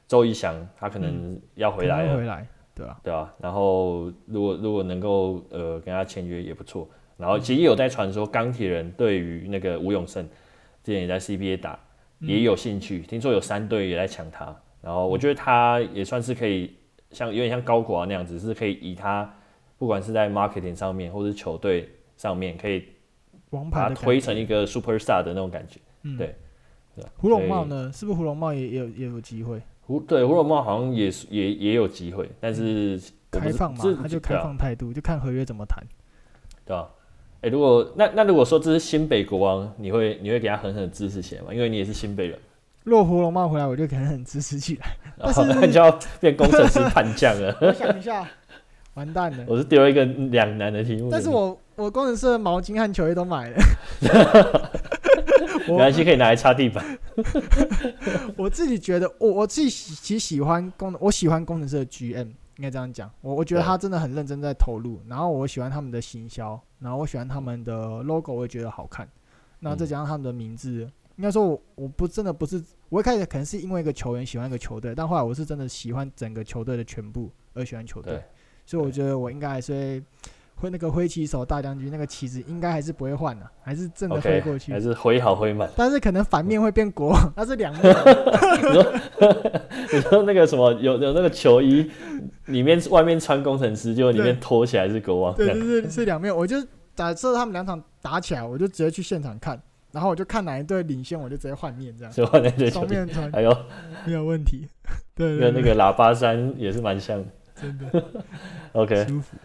周一翔他可能要回来了，回来，对啊，对啊。然后如果如果能够呃跟他签约也不错。然后其实也有在传说钢铁人对于那个吴永胜之前也在 CBA 打也有兴趣，听说有三队也在抢他。然后我觉得他也算是可以像有点像高国华那样子，是可以以他不管是在 marketing 上面或是球队上面可以把他推成一个 superstar 的那种感觉。对，对。胡珑贸呢？是不是胡珑贸也也有也有机会？胡对胡珑贸好像也是也也有机会，但是开放嘛，他就开放态度，就看合约怎么谈，对吧？哎，如果那那如果说这是新北国王，你会你会给他狠狠的支持起来吗？因为你也是新北人。若胡龙茂回来，我就可能很支持起来。但是那就要变工程师叛将了。我想一下，完蛋了。我是丢一个两难的题目。但是我我工程师的毛巾和球衣都买了。没关系，可以拿来擦地板。我自己觉得，我我自己其实喜欢工，我喜欢工程师的 GM，应该这样讲。我我觉得他真的很认真在投入，然后我喜欢他们的行销，然后我喜欢他们的 logo，我也觉得好看。那再加上他们的名字，应该说我我不真的不是，我一开始可能是因为一个球员喜欢一个球队，但后来我是真的喜欢整个球队的全部而喜欢球队，所以我觉得我应该还是会。挥那个挥旗手大将军那个旗子应该还是不会换的，还是正的挥过去，还是挥好挥满。但是可能反面会变国王，那是两面。你说，你说那个什么有有那个球衣里面外面穿工程师，就里面脱起来是国王。对，对，是是两面。我就假设他们两场打起来，我就直接去现场看，然后我就看哪一队领先，我就直接换面这样。就换那队双面穿，还有没有问题？对，跟那个喇叭山也是蛮像的。真的，OK。舒服。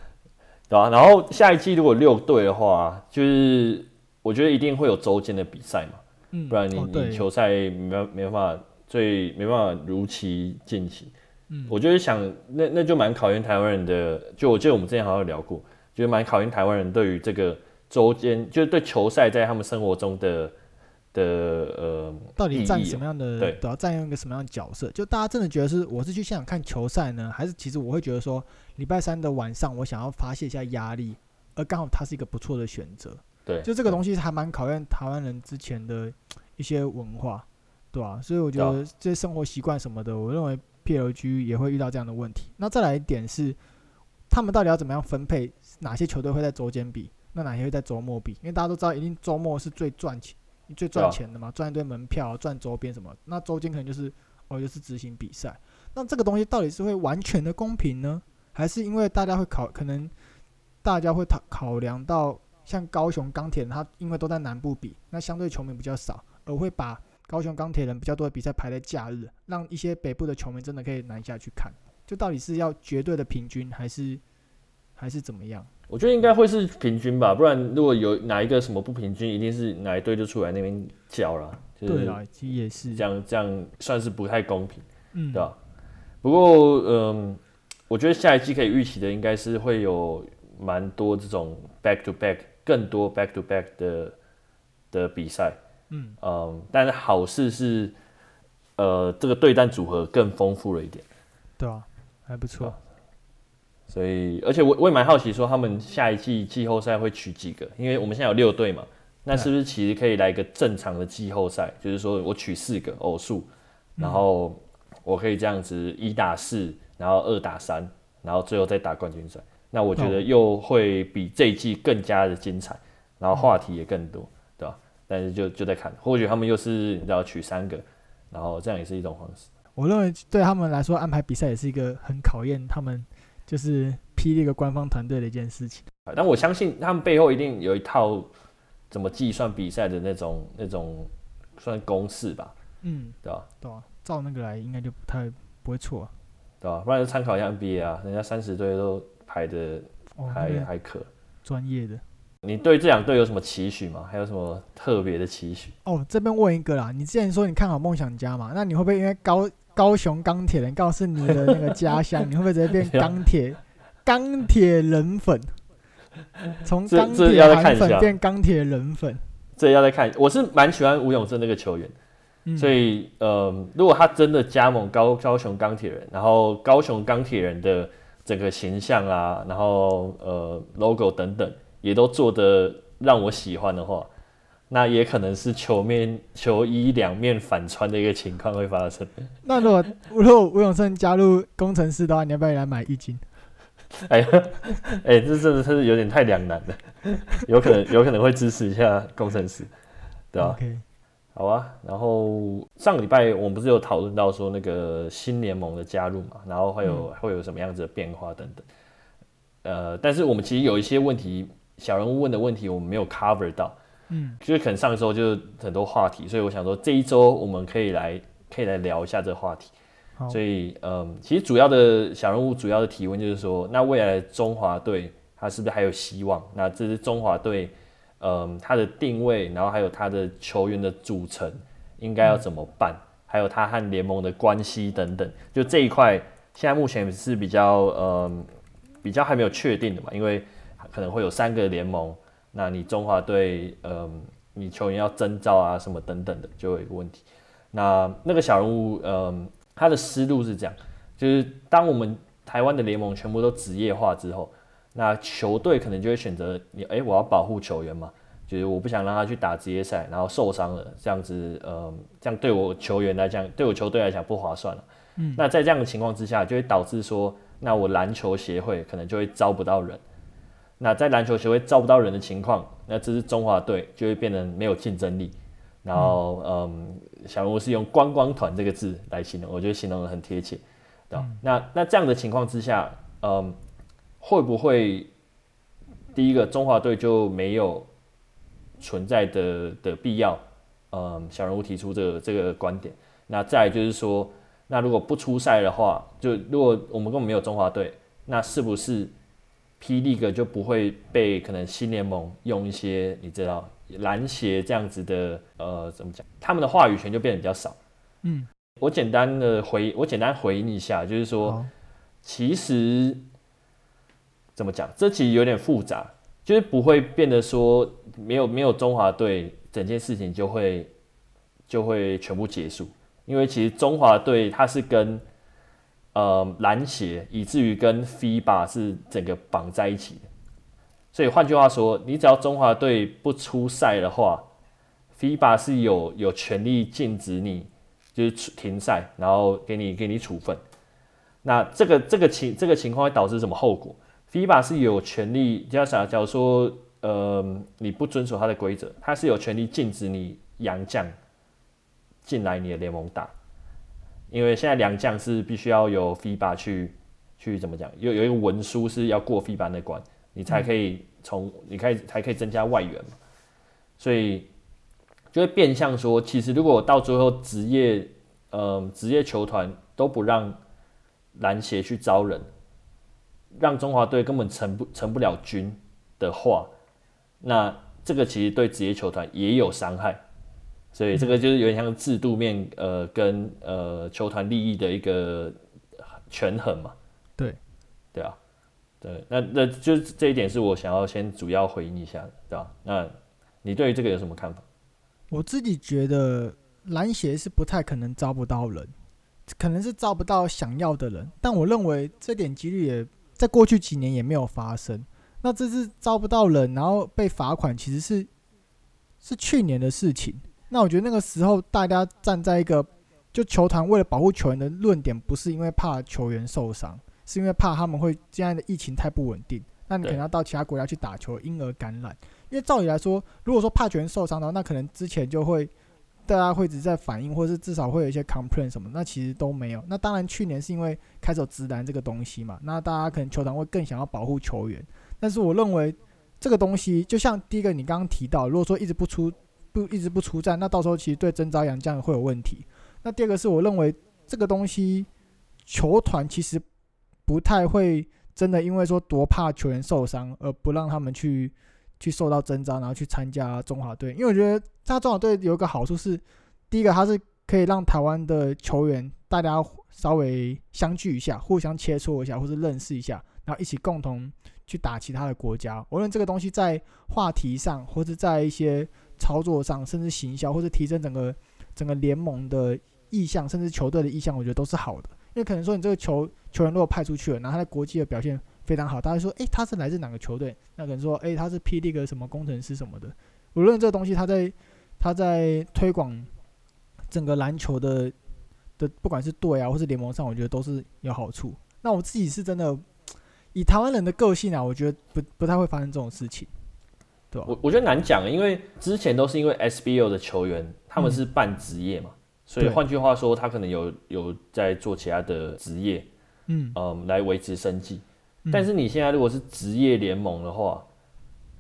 对啊，然后下一季如果六队的话，就是我觉得一定会有周间的比赛嘛，嗯、不然你、哦、你球赛没没办法最没办法如期进行。嗯，我就是想那那就蛮考验台湾人的，就我记得我们之前好像有聊过，就是蛮考验台湾人对于这个周间，就是对球赛在他们生活中的。的呃，到底占什么样的？对，要占用一个什么样的角色？就大家真的觉得是我是去现场看球赛呢，还是其实我会觉得说，礼拜三的晚上我想要发泄一下压力，而刚好它是一个不错的选择。对，就这个东西还蛮考验台湾人之前的一些文化，对吧、啊？所以我觉得这些生活习惯什么的，我认为 PLG 也会遇到这样的问题。那再来一点是，他们到底要怎么样分配？哪些球队会在周间比？那哪些会在周末比？因为大家都知道，一定周末是最赚钱、最赚钱的嘛，赚一堆门票、赚周边什么。那周间可能就是哦，就是执行比赛。那这个东西到底是会完全的公平呢，还是因为大家会考，可能大家会考考量到，像高雄钢铁人，他因为都在南部比，那相对球迷比较少，而会把高雄钢铁人比较多的比赛排在假日，让一些北部的球迷真的可以南下去看。就到底是要绝对的平均，还是还是怎么样？我觉得应该会是平均吧，不然如果有哪一个什么不平均，一定是哪一队就出来那边叫了。就是、对啦，其实也是这样，这样算是不太公平，嗯，对吧？不过，嗯，我觉得下一季可以预期的应该是会有蛮多这种 back to back，更多 back to back 的的比赛，嗯嗯，但是好事是，呃，这个对战组合更丰富了一点，对啊，还不错。所以，而且我我也蛮好奇，说他们下一季季后赛会取几个？因为我们现在有六队嘛，那是不是其实可以来一个正常的季后赛？就是说我取四个偶数，然后。我可以这样子一打四，然后二打三，然后最后再打冠军赛。那我觉得又会比这一季更加的精彩，然后话题也更多，对吧？但是就就在看，或许他们又是你知道取三个，然后这样也是一种方式。我认为对他们来说安排比赛也是一个很考验他们就是霹雳一个官方团队的一件事情。但我相信他们背后一定有一套怎么计算比赛的那种那种算公式吧？嗯，对吧？对啊。照那个来，应该就不太不会错，对吧？不然就参考一下 NBA 啊，人家三十队都排的还、哦、还可专业的。你对这两队有什么期许吗？还有什么特别的期许？哦，这边问一个啦，你之前说你看好梦想家嘛？那你会不会因为高高雄钢铁人告诉你的那个家乡，你会不会直接变钢铁钢铁人粉？从钢铁韩粉变钢铁人粉？这要再看。我是蛮喜欢吴永正那个球员。所以，呃，如果他真的加盟高高雄钢铁人，然后高雄钢铁人的整个形象啊，然后呃，logo 等等，也都做得让我喜欢的话，那也可能是球面球衣两面反穿的一个情况会发生。那如果如果吴永胜加入工程师的话，你要不要来买一斤？哎呀，哎，这真的是有点太两难了，有可能有可能会支持一下工程师，对吧？Okay. 好啊，然后上个礼拜我们不是有讨论到说那个新联盟的加入嘛，然后会有、嗯、会有什么样子的变化等等。呃，但是我们其实有一些问题，小人物问的问题我们没有 cover 到，嗯，就是可能上周就很多话题，所以我想说这一周我们可以来可以来聊一下这个话题。所以，嗯，其实主要的小人物主要的提问就是说，那未来的中华队他是不是还有希望？那这支中华队。嗯，他的定位，然后还有他的球员的组成，应该要怎么办？嗯、还有他和联盟的关系等等，就这一块，现在目前是比较嗯比较还没有确定的嘛，因为可能会有三个联盟，那你中华队嗯，你球员要征召啊什么等等的，就有一个问题。那那个小人物嗯，他的思路是这样，就是当我们台湾的联盟全部都职业化之后。那球队可能就会选择你，哎、欸，我要保护球员嘛，就是我不想让他去打职业赛，然后受伤了，这样子，呃，这样对我球员来讲，对我球队来讲不划算了。嗯，那在这样的情况之下，就会导致说，那我篮球协会可能就会招不到人。那在篮球协会招不到人的情况，那这支中华队就会变得没有竞争力。然后，嗯，小人物是用“观光团”这个字来形容，我觉得形容的很贴切，对吧？嗯、那那这样的情况之下，嗯。会不会第一个中华队就没有存在的的必要？嗯，小人物提出这个这个观点。那再就是说，那如果不出赛的话，就如果我们根本没有中华队，那是不是 P. League 就不会被可能新联盟用一些你知道篮协这样子的呃怎么讲？他们的话语权就变得比较少。嗯，我简单的回我简单回应一下，就是说，好其实。怎么讲？这其实有点复杂，就是不会变得说没有没有中华队，整件事情就会就会全部结束。因为其实中华队它是跟呃篮协，以至于跟 FIBA 是整个绑在一起的，所以换句话说，你只要中华队不出赛的话，FIBA 是有有权利禁止你，就是停赛，然后给你给你处分。那这个这个情这个情况会导致什么后果？FIBA 是有权利，假假假如说，呃，你不遵守他的规则，他是有权利禁止你洋将进来你的联盟打，因为现在两将是必须要有 FIBA 去去怎么讲，有有一个文书是要过 FIBA 的关，你才可以从你可以才可以增加外援嘛，所以就会变相说，其实如果到最后职业，呃，职业球团都不让。篮协去招人，让中华队根本成不成不了军的话，那这个其实对职业球团也有伤害，所以这个就是有点像制度面，呃，跟呃球团利益的一个权衡嘛。对，对啊，对，那那就这一点是我想要先主要回应一下的，对吧？那你对于这个有什么看法？我自己觉得篮协是不太可能招不到人。可能是招不到想要的人，但我认为这点几率也在过去几年也没有发生。那这次招不到人，然后被罚款，其实是是去年的事情。那我觉得那个时候大家站在一个就球团为了保护球员的论点，不是因为怕球员受伤，是因为怕他们会现在的疫情太不稳定，那你可能要到其他国家去打球，因而感染。因为照理来说，如果说怕球员受伤的话，那可能之前就会。大家会一直在反应，或是至少会有一些 complain 什么，那其实都没有。那当然，去年是因为开始有职篮这个东西嘛，那大家可能球团会更想要保护球员。但是我认为这个东西，就像第一个你刚刚提到，如果说一直不出不一直不出战，那到时候其实对征召洋将会有问题。那第二个是我认为这个东西球团其实不太会真的因为说多怕球员受伤而不让他们去。去受到征召，然后去参加中华队，因为我觉得他中华队有一个好处是，第一个他是可以让台湾的球员大家稍微相聚一下，互相切磋一下，或是认识一下，然后一起共同去打其他的国家。无论这个东西在话题上，或是在一些操作上，甚至行销，或是提升整个整个联盟的意向，甚至球队的意向，我觉得都是好的。因为可能说你这个球球员如果派出去了，然后他在国际的表现。非常好，大家说，诶、他是来自哪个球队？那可能说，诶、他是 P. League 什么工程师什么的。无论这个东西，他在他在推广整个篮球的的，不管是队啊，或是联盟上，我觉得都是有好处。那我自己是真的，以台湾人的个性啊，我觉得不不太会发生这种事情，对吧？我我觉得难讲，因为之前都是因为 SBO 的球员他们是半职业嘛，嗯、所以换句话说，他可能有有在做其他的职业，嗯。嗯，来维持生计。但是你现在如果是职业联盟的话，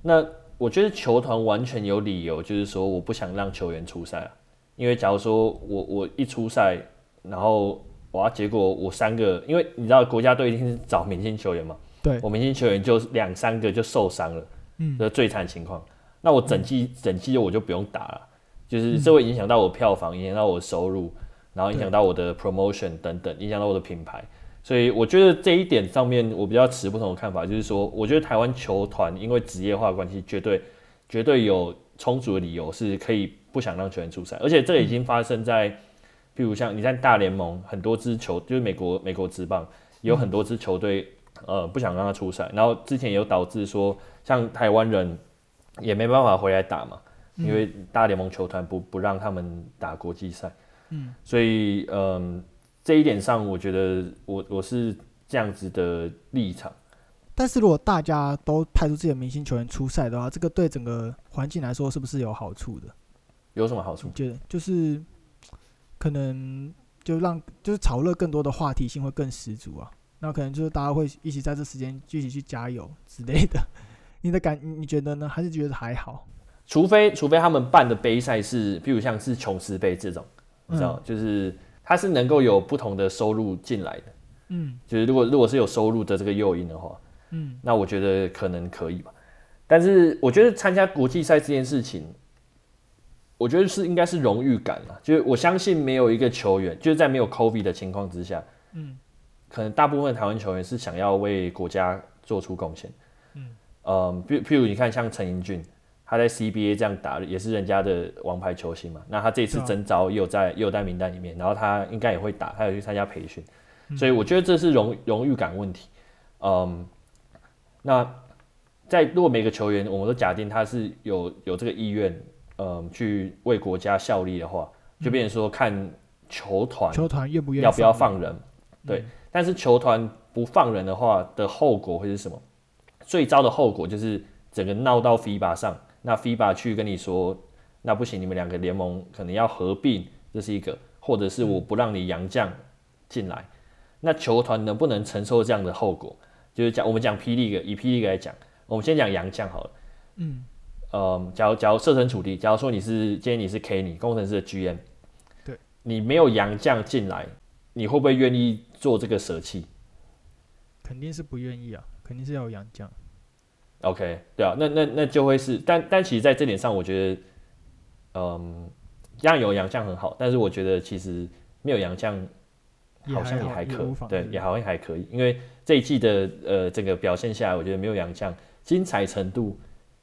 那我觉得球团完全有理由，就是说我不想让球员出赛啊。因为假如说我我一出赛，然后哇，结果我三个，因为你知道国家队一定是找明星球员嘛，对，我明星球员就两三个就受伤了，嗯，这最惨情况。那我整季整季我就不用打了，就是这会影响到我票房，影响到我收入，然后影响到我的 promotion 等等，影响到我的品牌。所以我觉得这一点上面，我比较持不同的看法，就是说，我觉得台湾球团因为职业化关系，绝对绝对有充足的理由是可以不想让球员出赛，而且这已经发生在，譬如像你在大联盟很多支球，就是美国美国职棒有很多支球队，呃，不想让他出赛，然后之前也有导致说，像台湾人也没办法回来打嘛，因为大联盟球团不不让他们打国际赛，嗯，所以嗯。这一点上，我觉得我我是这样子的立场。但是如果大家都派出自己的明星球员出赛的话，这个对整个环境来说是不是有好处的？有什么好处？你觉得就是可能就让就是炒热更多的话题性会更十足啊。那可能就是大家会一起在这时间一起去加油之类的。你的感你觉得呢？还是觉得还好？除非除非他们办的杯赛是，比如像是琼斯杯这种，你知道，嗯、就是。它是能够有不同的收入进来的，嗯，就是如果如果是有收入的这个诱因的话，嗯，那我觉得可能可以吧。但是我觉得参加国际赛这件事情，我觉得是应该是荣誉感啊。就是我相信没有一个球员，就是在没有 COVID 的情况之下，嗯，可能大部分台湾球员是想要为国家做出贡献，嗯，嗯，譬譬如你看像陈英俊。他在 CBA 这样打，也是人家的王牌球星嘛。那他这次征召也有在，也有在名单里面。然后他应该也会打，他有去参加培训，所以我觉得这是荣荣誉感问题。嗯，那在如果每个球员我们都假定他是有有这个意愿，嗯，去为国家效力的话，就变成说看球团球团愿不愿意要不要放人，嗯、对。但是球团不放人的话的后果会是什么？最糟的后果就是整个闹到 FIBA 上，那 FIBA 去跟你说，那不行，你们两个联盟可能要合并，这是一个，或者是我不让你洋将进来，那球团能不能承受这样的后果？就是讲我们讲 P League，以 P League 来讲，我们先讲洋将好了。嗯，呃，假如假如设身处地，假如说你是今天你是 Kenny 工程师的 GM，对，你没有洋将进来，你会不会愿意做这个舍弃？肯定是不愿意啊，肯定是要有洋将。OK，对啊，那那那就会是，但但其实在这点上，我觉得，嗯，这样有洋将很好，但是我觉得其实没有洋将。好像也还可以，对，也好像还可以，因为这一季的呃这个表现下来，我觉得没有洋将，精彩程度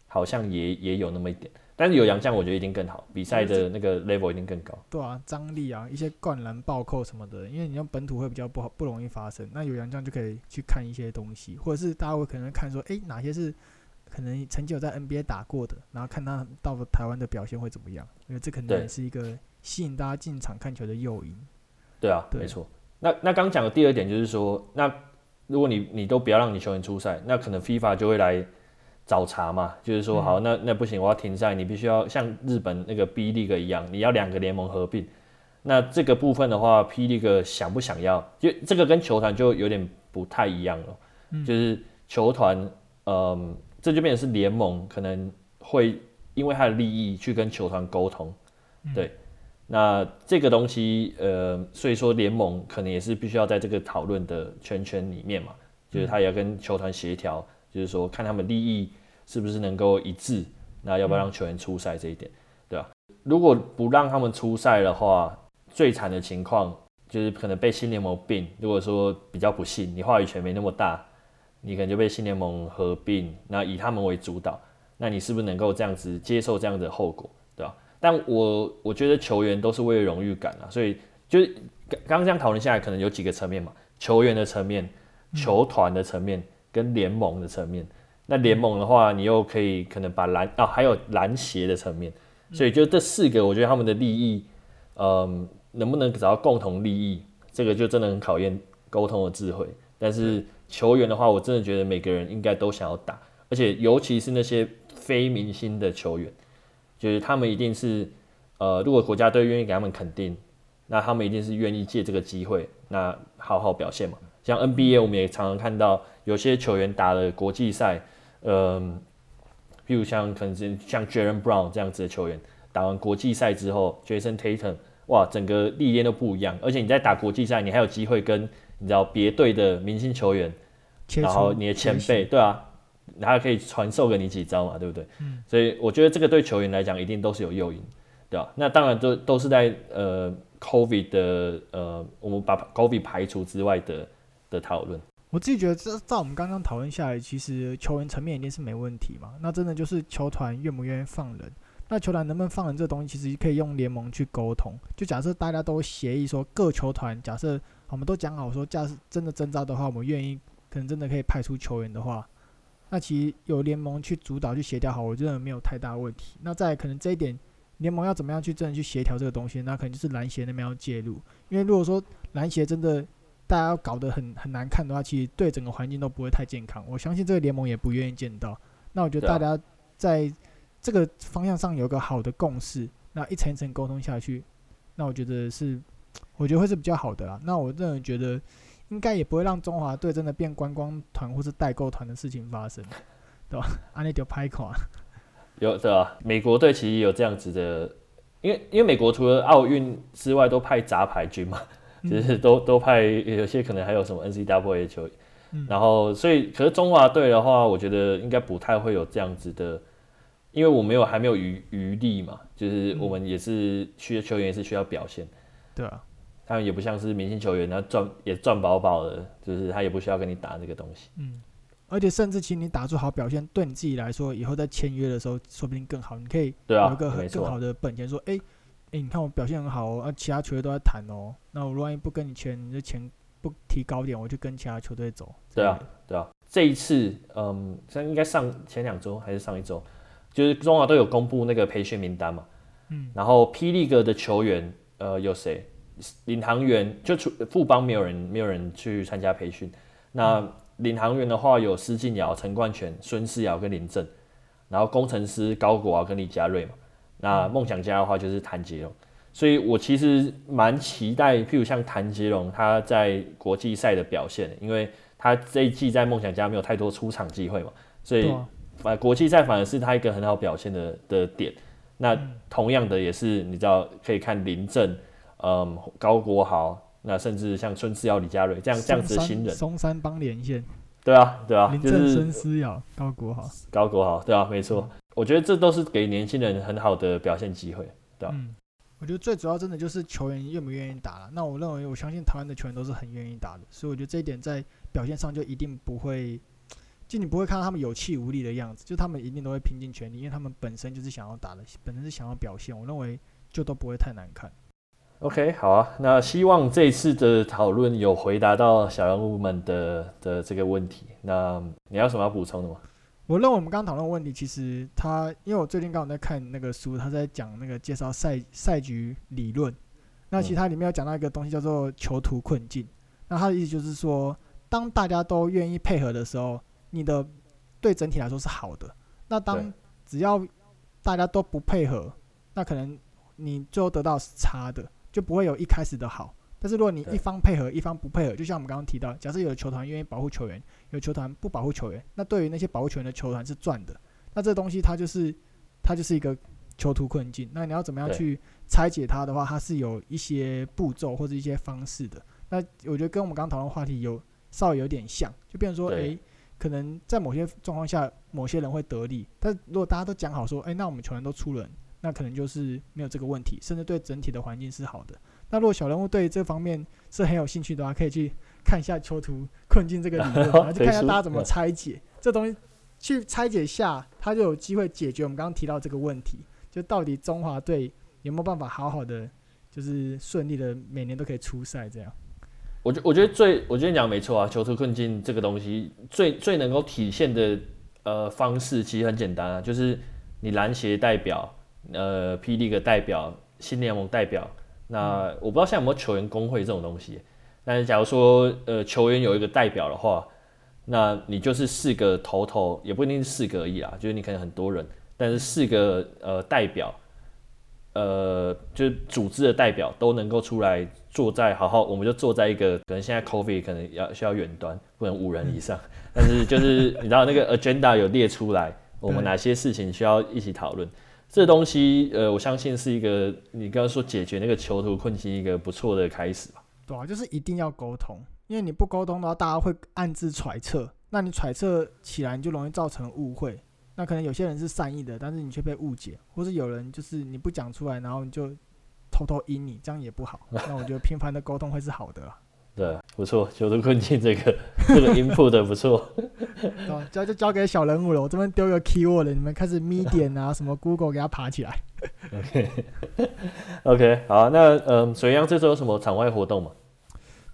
好像也也有那么一点，但是有洋将，我觉得一定更好，比赛的那个 level 一定更高。对啊，张力啊，一些灌篮、暴扣什么的，因为你用本土会比较不好，不容易发生。那有洋将就可以去看一些东西，或者是大家会可能看说，哎、欸，哪些是可能曾经有在 NBA 打过的，然后看他到了台湾的表现会怎么样，因为这可能也是一个吸引大家进场看球的诱因。对啊，对没错。那那刚讲的第二点就是说，那如果你你都不要让你球员出赛，那可能 FIFA 就会来找茬嘛，就是说好，那那不行，我要停赛，你必须要像日本那个 B League 一样，你要两个联盟合并。那这个部分的话，P League 想不想要？就这个跟球团就有点不太一样了，就是球团，嗯，这就变成是联盟可能会因为他的利益去跟球团沟通，对。那这个东西，呃，所以说联盟可能也是必须要在这个讨论的圈圈里面嘛，就是他也要跟球团协调，就是说看他们利益是不是能够一致，那要不要让球员出赛这一点，对吧？如果不让他们出赛的话，最惨的情况就是可能被新联盟并。如果说比较不幸，你话语权没那么大，你可能就被新联盟合并，那以他们为主导，那你是不是能够这样子接受这样的后果？对吧但我我觉得球员都是为了荣誉感啊，所以就是刚刚这样讨论下来，可能有几个层面嘛，球员的层面、球团的层面跟联盟的层面。那联盟的话，你又可以可能把篮啊，还有篮协的层面，所以就这四个，我觉得他们的利益，嗯，能不能找到共同利益，这个就真的很考验沟通的智慧。但是球员的话，我真的觉得每个人应该都想要打，而且尤其是那些非明星的球员。就是他们一定是，呃，如果国家队愿意给他们肯定，那他们一定是愿意借这个机会，那好好表现嘛。像 NBA，我们也常常看到有些球员打了国际赛，嗯、呃，譬如像可能是像 Jaylen Brown 这样子的球员，打完国际赛之后，Jason Tatum，哇，整个历练都不一样。而且你在打国际赛，你还有机会跟你知道别队的明星球员，然后你的前辈，对啊。他还可以传授给你几招嘛，对不对？嗯，所以我觉得这个对球员来讲一定都是有诱因，对吧？那当然都都是在呃 COVID 的呃，我们把 COVID 排除之外的的讨论。我自己觉得，这照我们刚刚讨论下来，其实球员层面一定是没问题嘛。那真的就是球团愿不愿意放人？那球团能不能放人这东西，其实可以用联盟去沟通。就假设大家都协议说，各球团假设我们都讲好说，假设真的征召的话，我们愿意可能真的可以派出球员的话。那其实有联盟去主导去协调好，我觉得没有太大问题。那再可能这一点，联盟要怎么样去真的去协调这个东西，那可能就是篮协那边要介入。因为如果说篮协真的大家要搞得很很难看的话，其实对整个环境都不会太健康。我相信这个联盟也不愿意见到。那我觉得大家在这个方向上有个好的共识，那一层一层沟通下去，那我觉得是，我觉得会是比较好的啦。那我认为觉得。应该也不会让中华队真的变观光团或是代购团的事情发生，对吧？安利就拍垮，有对吧？美国队其实有这样子的，因为因为美国除了奥运之外都派杂牌军嘛，就是都都派有些可能还有什么 NCAA 球员，嗯、然后所以可是中华队的话，我觉得应该不太会有这样子的，因为我没有还没有余余力嘛，就是我们也是需要球员也是需要表现，对啊。他们也不像是明星球员，他赚也赚饱饱的，就是他也不需要跟你打这个东西。嗯，而且甚至其实你打出好表现，对你自己来说，以后在签约的时候说不定更好。你可以有一个很更好的本钱，说，哎、欸，你看我表现很好哦，啊，其他球队都在谈哦，那我万一不跟你签，你的钱不提高点，我就跟其他球队走。对啊，对啊。这一次，嗯，像应该上前两周还是上一周，就是中华都有公布那个培训名单嘛，嗯，然后霹雳哥的球员，呃，有谁？领航员就除富邦没有人，没有人去参加培训。那领航员的话有施晋尧、陈冠泉、孙思尧跟林振，然后工程师高国豪跟李佳瑞嘛。那梦想家的话就是谭杰龙，所以我其实蛮期待，譬如像谭杰龙他在国际赛的表现，因为他这一季在梦想家没有太多出场机会嘛，所以反国际赛反而是他一个很好表现的的点。那同样的也是你知道可以看林振。嗯，高国豪，那甚至像孙思尧、李佳瑞这样这样子的新人，松山帮连线，对啊，对啊，林是孙思尧、高国豪，高国豪，对啊，没错，嗯、我觉得这都是给年轻人很好的表现机会，对吧、啊？嗯，我觉得最主要真的就是球员愿不愿意打了。那我认为，我相信台湾的球员都是很愿意打的，所以我觉得这一点在表现上就一定不会，就你不会看到他们有气无力的样子，就他们一定都会拼尽全力，因为他们本身就是想要打的，本身是想要表现，我认为就都不会太难看。OK，好啊，那希望这次的讨论有回答到小人物们的的这个问题。那你有什么要补充的吗？我认为我们刚刚讨论的问题，其实他因为我最近刚好在看那个书，他在讲那个介绍赛赛局理论。那其实它里面有讲到一个东西叫做囚徒困境。那他的意思就是说，当大家都愿意配合的时候，你的对整体来说是好的。那当只要大家都不配合，那可能你最后得到是差的。就不会有一开始的好，但是如果你一方配合，一方不配合，就像我们刚刚提到，假设有球团愿意保护球员，有球团不保护球员，那对于那些保护球员的球团是赚的，那这东西它就是它就是一个囚徒困境。那你要怎么样去拆解它的话，它是有一些步骤或者一些方式的。那我觉得跟我们刚刚讨论话题有稍微有点像，就变成说，诶，可能在某些状况下，某些人会得利，但如果大家都讲好说，诶，那我们球员都出人。那可能就是没有这个问题，甚至对整体的环境是好的。那如果小人物对这方面是很有兴趣的话，可以去看一下囚徒困境这个理论，然后去看一下大家怎么拆解这东西。去拆解下，他就有机会解决我们刚刚提到这个问题，就到底中华队有没有办法好好的，就是顺利的每年都可以出赛这样。我觉我觉得最，我觉得你讲没错啊，囚徒困境这个东西最最能够体现的呃方式其实很简单啊，就是你篮协代表。呃，P. League 代表、新联盟代表，那我不知道现在有没有球员工会这种东西。但是假如说呃球员有一个代表的话，那你就是四个头头，也不一定是四个而已啦，就是你可能很多人，但是四个呃代表，呃就是组织的代表都能够出来坐在好好，我们就坐在一个可能现在 COVID 可能要需要远端，不能五人以上，但是就是你知道那个 agenda 有列出来，我们哪些事情需要一起讨论。这东西，呃，我相信是一个你刚刚说解决那个囚徒困境一个不错的开始吧。对啊，就是一定要沟通，因为你不沟通的话，大家会暗自揣测，那你揣测起来，你就容易造成误会。那可能有些人是善意的，但是你却被误解，或是有人就是你不讲出来，然后你就偷偷阴你，这样也不好。那我觉得频繁的沟通会是好的。对，不错，囚徒困境这个 这个 input 的不错。哦，交就交给小人物了，我这边丢个 keyword，你们开始 medium 啊，什么 Google 给它爬起来。OK，OK，好，那嗯，水阳这周有什么场外活动吗？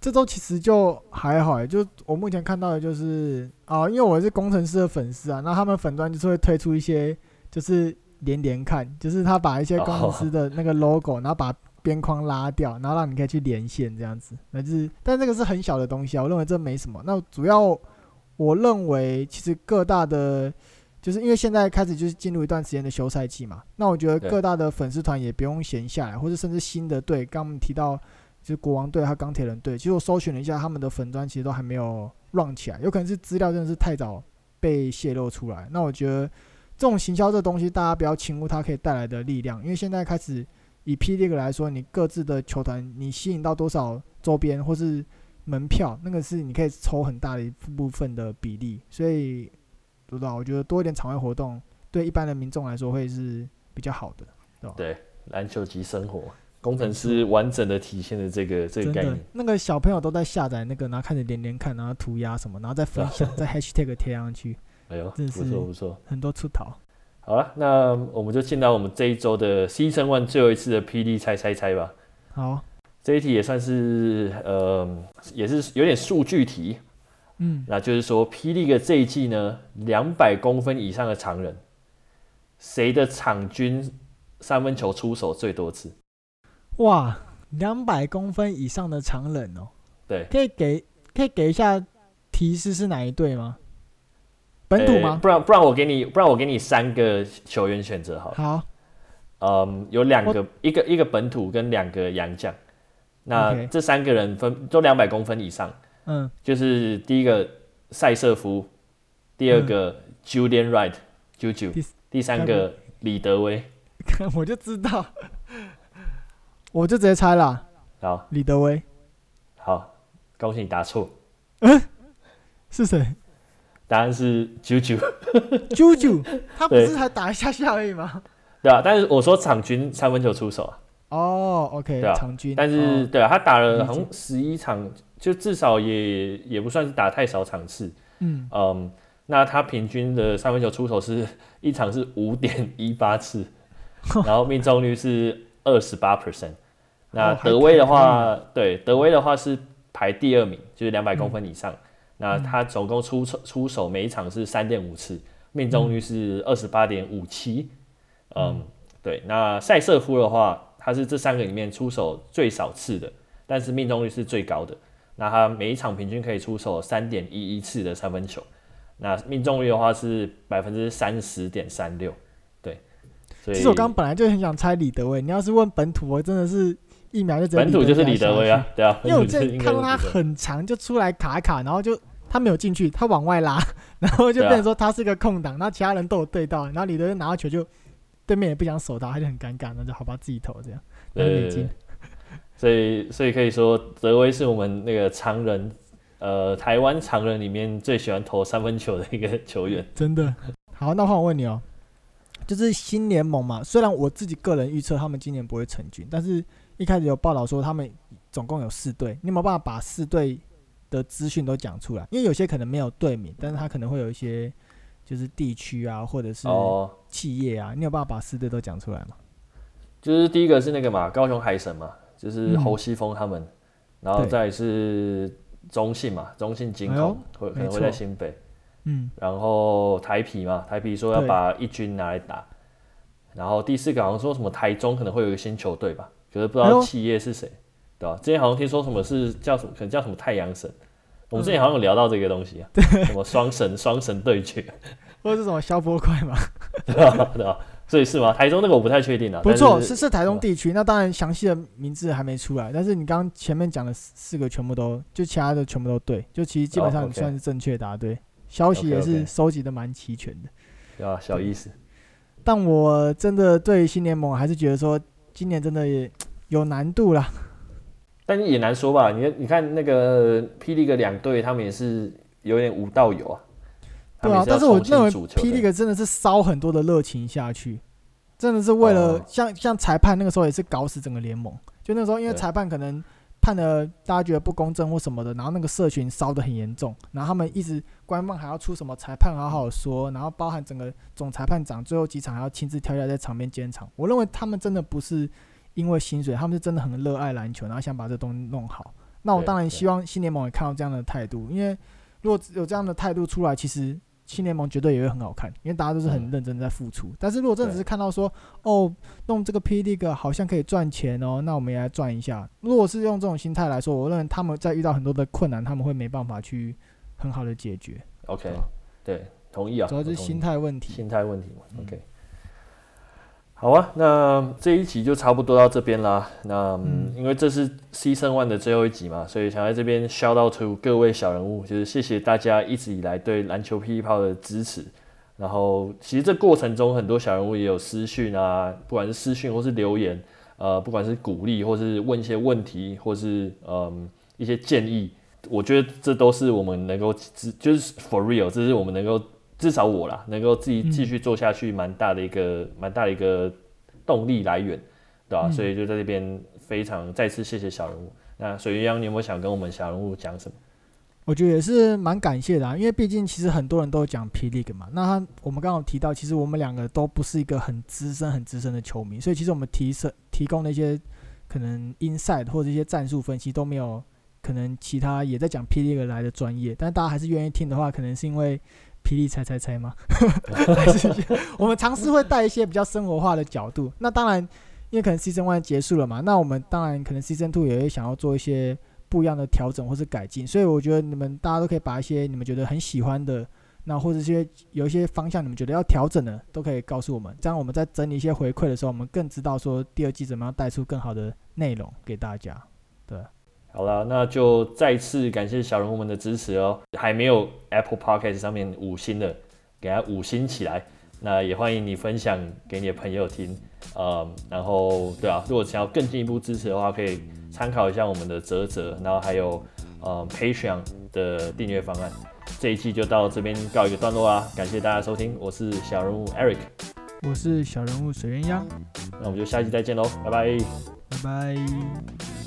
这周其实就还好，就我目前看到的就是啊、哦，因为我是工程师的粉丝啊，那他们粉专就是会推出一些，就是连连看，就是他把一些工程师的那个 logo，、oh. 然后把。边框拉掉，然后让你可以去连线这样子，那就是，但这个是很小的东西啊，我认为这没什么。那主要我认为，其实各大的，就是因为现在开始就是进入一段时间的休赛季嘛，那我觉得各大的粉丝团也不用闲下来，或者甚至新的队，刚刚我们提到就是国王队和钢铁人队，其实我搜寻了一下他们的粉砖，其实都还没有 run 起来，有可能是资料真的是太早被泄露出来。那我觉得这种行销这东西，大家不要轻忽它可以带来的力量，因为现在开始。以 P League 来说，你各自的球团，你吸引到多少周边或是门票，那个是你可以抽很大的一部分的比例。所以，不知道，我觉得多一点场外活动，对一般的民众来说会是比较好的，对吧？对，篮球及生活，工程师完整的体现了这个这个概念。那个小朋友都在下载那个，然后看着连连看，然后涂鸦什么，然后再分享，再 Hashtag 贴上去。哎呦，不错不错，很多出逃。好了，那我们就进到我们这一周的 Season One 最后一次的霹雳猜猜猜吧。好，这一题也算是呃，也是有点数据题。嗯，那就是说，P. League 这一季呢，两百公分以上的常人，谁的场均三分球出手最多次？哇，两百公分以上的常人哦。对，可以给可以给一下提示是哪一队吗？本土吗？欸、不然不然我给你不然我给你三个球员选择好了。好。嗯，有两个，一个一个本土跟两个洋将。那这三个人分都两百公分以上。嗯，就是第一个赛瑟夫，第二个 Julian Wright，Juju，、嗯、第三个李德威。我就知道，我就直接猜了。好，李德威。好，恭喜你答错。嗯，是谁？答案是九九，九九。他不是才打一下下而已吗？对啊，但是我说场均三分球出手啊。哦，OK，对啊，场均。但是，对啊，他打了好像十一场。就至少也也不算是打太少场次，嗯嗯，那他平均的三分球出手是一场是五点一八次，然后命中率是二十八 percent。那德威的话，对，德威的话是排第二名，就是两百公分以上。嗯、那他总共出出手每一场是三点五次，命中率是二十八点五七。嗯，对。那赛瑟夫的话，他是这三个里面出手最少次的，但是命中率是最高的。那他每一场平均可以出手三点一一次的三分球，那命中率的话是百分之三十点三六，对。所以其实我刚刚本来就很想猜李德威，你要是问本土，我真的是一秒就。本土就是李德威啊，对啊。因为我这看到他很长，就出来卡卡，然后就他没有进去，他往外拉，然后就变成说他是个空档，那其他人都有对到，然后李德威拿到球就对面也不想守他，他就很尴尬，那就好吧自己投这样。对。所以，所以可以说，德威是我们那个常人，呃，台湾常人里面最喜欢投三分球的一个球员。真的。好，那换我问你哦，就是新联盟嘛，虽然我自己个人预测他们今年不会成军，但是一开始有报道说他们总共有四队，你有没有办法把四队的资讯都讲出来？因为有些可能没有队名，但是他可能会有一些就是地区啊，或者是企业啊，你有办法把四队都讲出来吗？就是第一个是那个嘛，高雄海神嘛。就是侯西峰他们，嗯、然后再是中信嘛，中信金控会、哎、可能会在新北，嗯，然后台啤嘛，台啤说要把一军拿来打，然后第四个好像说什么台中可能会有一个新球队吧，可是不知道企业是谁，哎、对吧？之前好像听说什么是叫什么，可能叫什么太阳神，我们之前好像有聊到这个东西啊，对、嗯，什么双神双神对决，或者是什么消波块嘛，对吧？对吧？所以是吗？台中那个我不太确定啊。不错，是是台中地区。那当然详细的名字还没出来，但是你刚刚前面讲的四个全部都，就其他的全部都对，就其实基本上算是正确答对。消息也是收集的蛮齐全的。对啊，小意思。但我真的对新联盟还是觉得说，今年真的也有难度啦。但也难说吧？你你看那个霹雳个两队，他们也是有点无道友啊。对啊，但是我认为霹雳哥真的是烧很多的热情下去，真的是为了像像裁判那个时候也是搞死整个联盟。就那时候，因为裁判可能判的大家觉得不公正或什么的，然后那个社群烧的很严重，然后他们一直官方还要出什么裁判好好说，然后包含整个总裁判长最后几场还要亲自跳下来在场边监场。我认为他们真的不是因为薪水，他们是真的很热爱篮球，然后想把这东西弄好。那我当然希望新联盟也看到这样的态度，因为如果有这样的态度出来，其实。新联盟绝对也会很好看，因为大家都是很认真在付出。嗯、但是如果真的只是看到说，哦，弄这个 P League 好像可以赚钱哦，那我们也来赚一下。如果是用这种心态来说，我认为他们在遇到很多的困难，他们会没办法去很好的解决。OK，对，同意啊。主要是心态问题。心态问题嘛。OK。好啊，那这一集就差不多到这边啦。那、嗯、因为这是 Season One 的最后一集嘛，所以想在这边 shout out to 各位小人物，就是谢谢大家一直以来对篮球霹雳炮的支持。然后其实这过程中很多小人物也有私讯啊，不管是私讯或是留言，呃，不管是鼓励或是问一些问题，或是嗯一些建议，我觉得这都是我们能够就是 for real，这是我们能够。至少我啦，能够自己继续做下去，蛮大的一个蛮、嗯、大的一个动力来源，对吧、啊嗯？所以就在这边非常再次谢谢小人物。那水鸳鸯，你有没有想跟我们小人物讲什么？我觉得也是蛮感谢的啊，因为毕竟其实很多人都讲 P League 嘛。那他我们刚刚提到，其实我们两个都不是一个很资深、很资深的球迷，所以其实我们提升提供那些可能 insight 或者一些战术分析都没有可能其他也在讲霹雳来的专业，但大家还是愿意听的话，可能是因为霹雳猜猜猜吗？我们尝试会带一些比较生活化的角度。那当然，因为可能 Season One 结束了嘛，那我们当然可能 Season Two 也会想要做一些不一样的调整或是改进。所以我觉得你们大家都可以把一些你们觉得很喜欢的。那或者一些有一些方向，你们觉得要调整的，都可以告诉我们。这样我们在整理一些回馈的时候，我们更知道说第二季怎么样带出更好的内容给大家。对，好了，那就再次感谢小人物们的支持哦。还没有 Apple Podcast 上面五星的，给它五星起来。那也欢迎你分享给你的朋友听。呃，然后对啊，如果想要更进一步支持的话，可以参考一下我们的泽泽，然后还有呃 Patreon 的订阅方案。这一期就到这边告一个段落啦，感谢大家收听，我是小人物 Eric，我是小人物水鸳鸯，那我们就下期再见喽，拜拜，拜拜。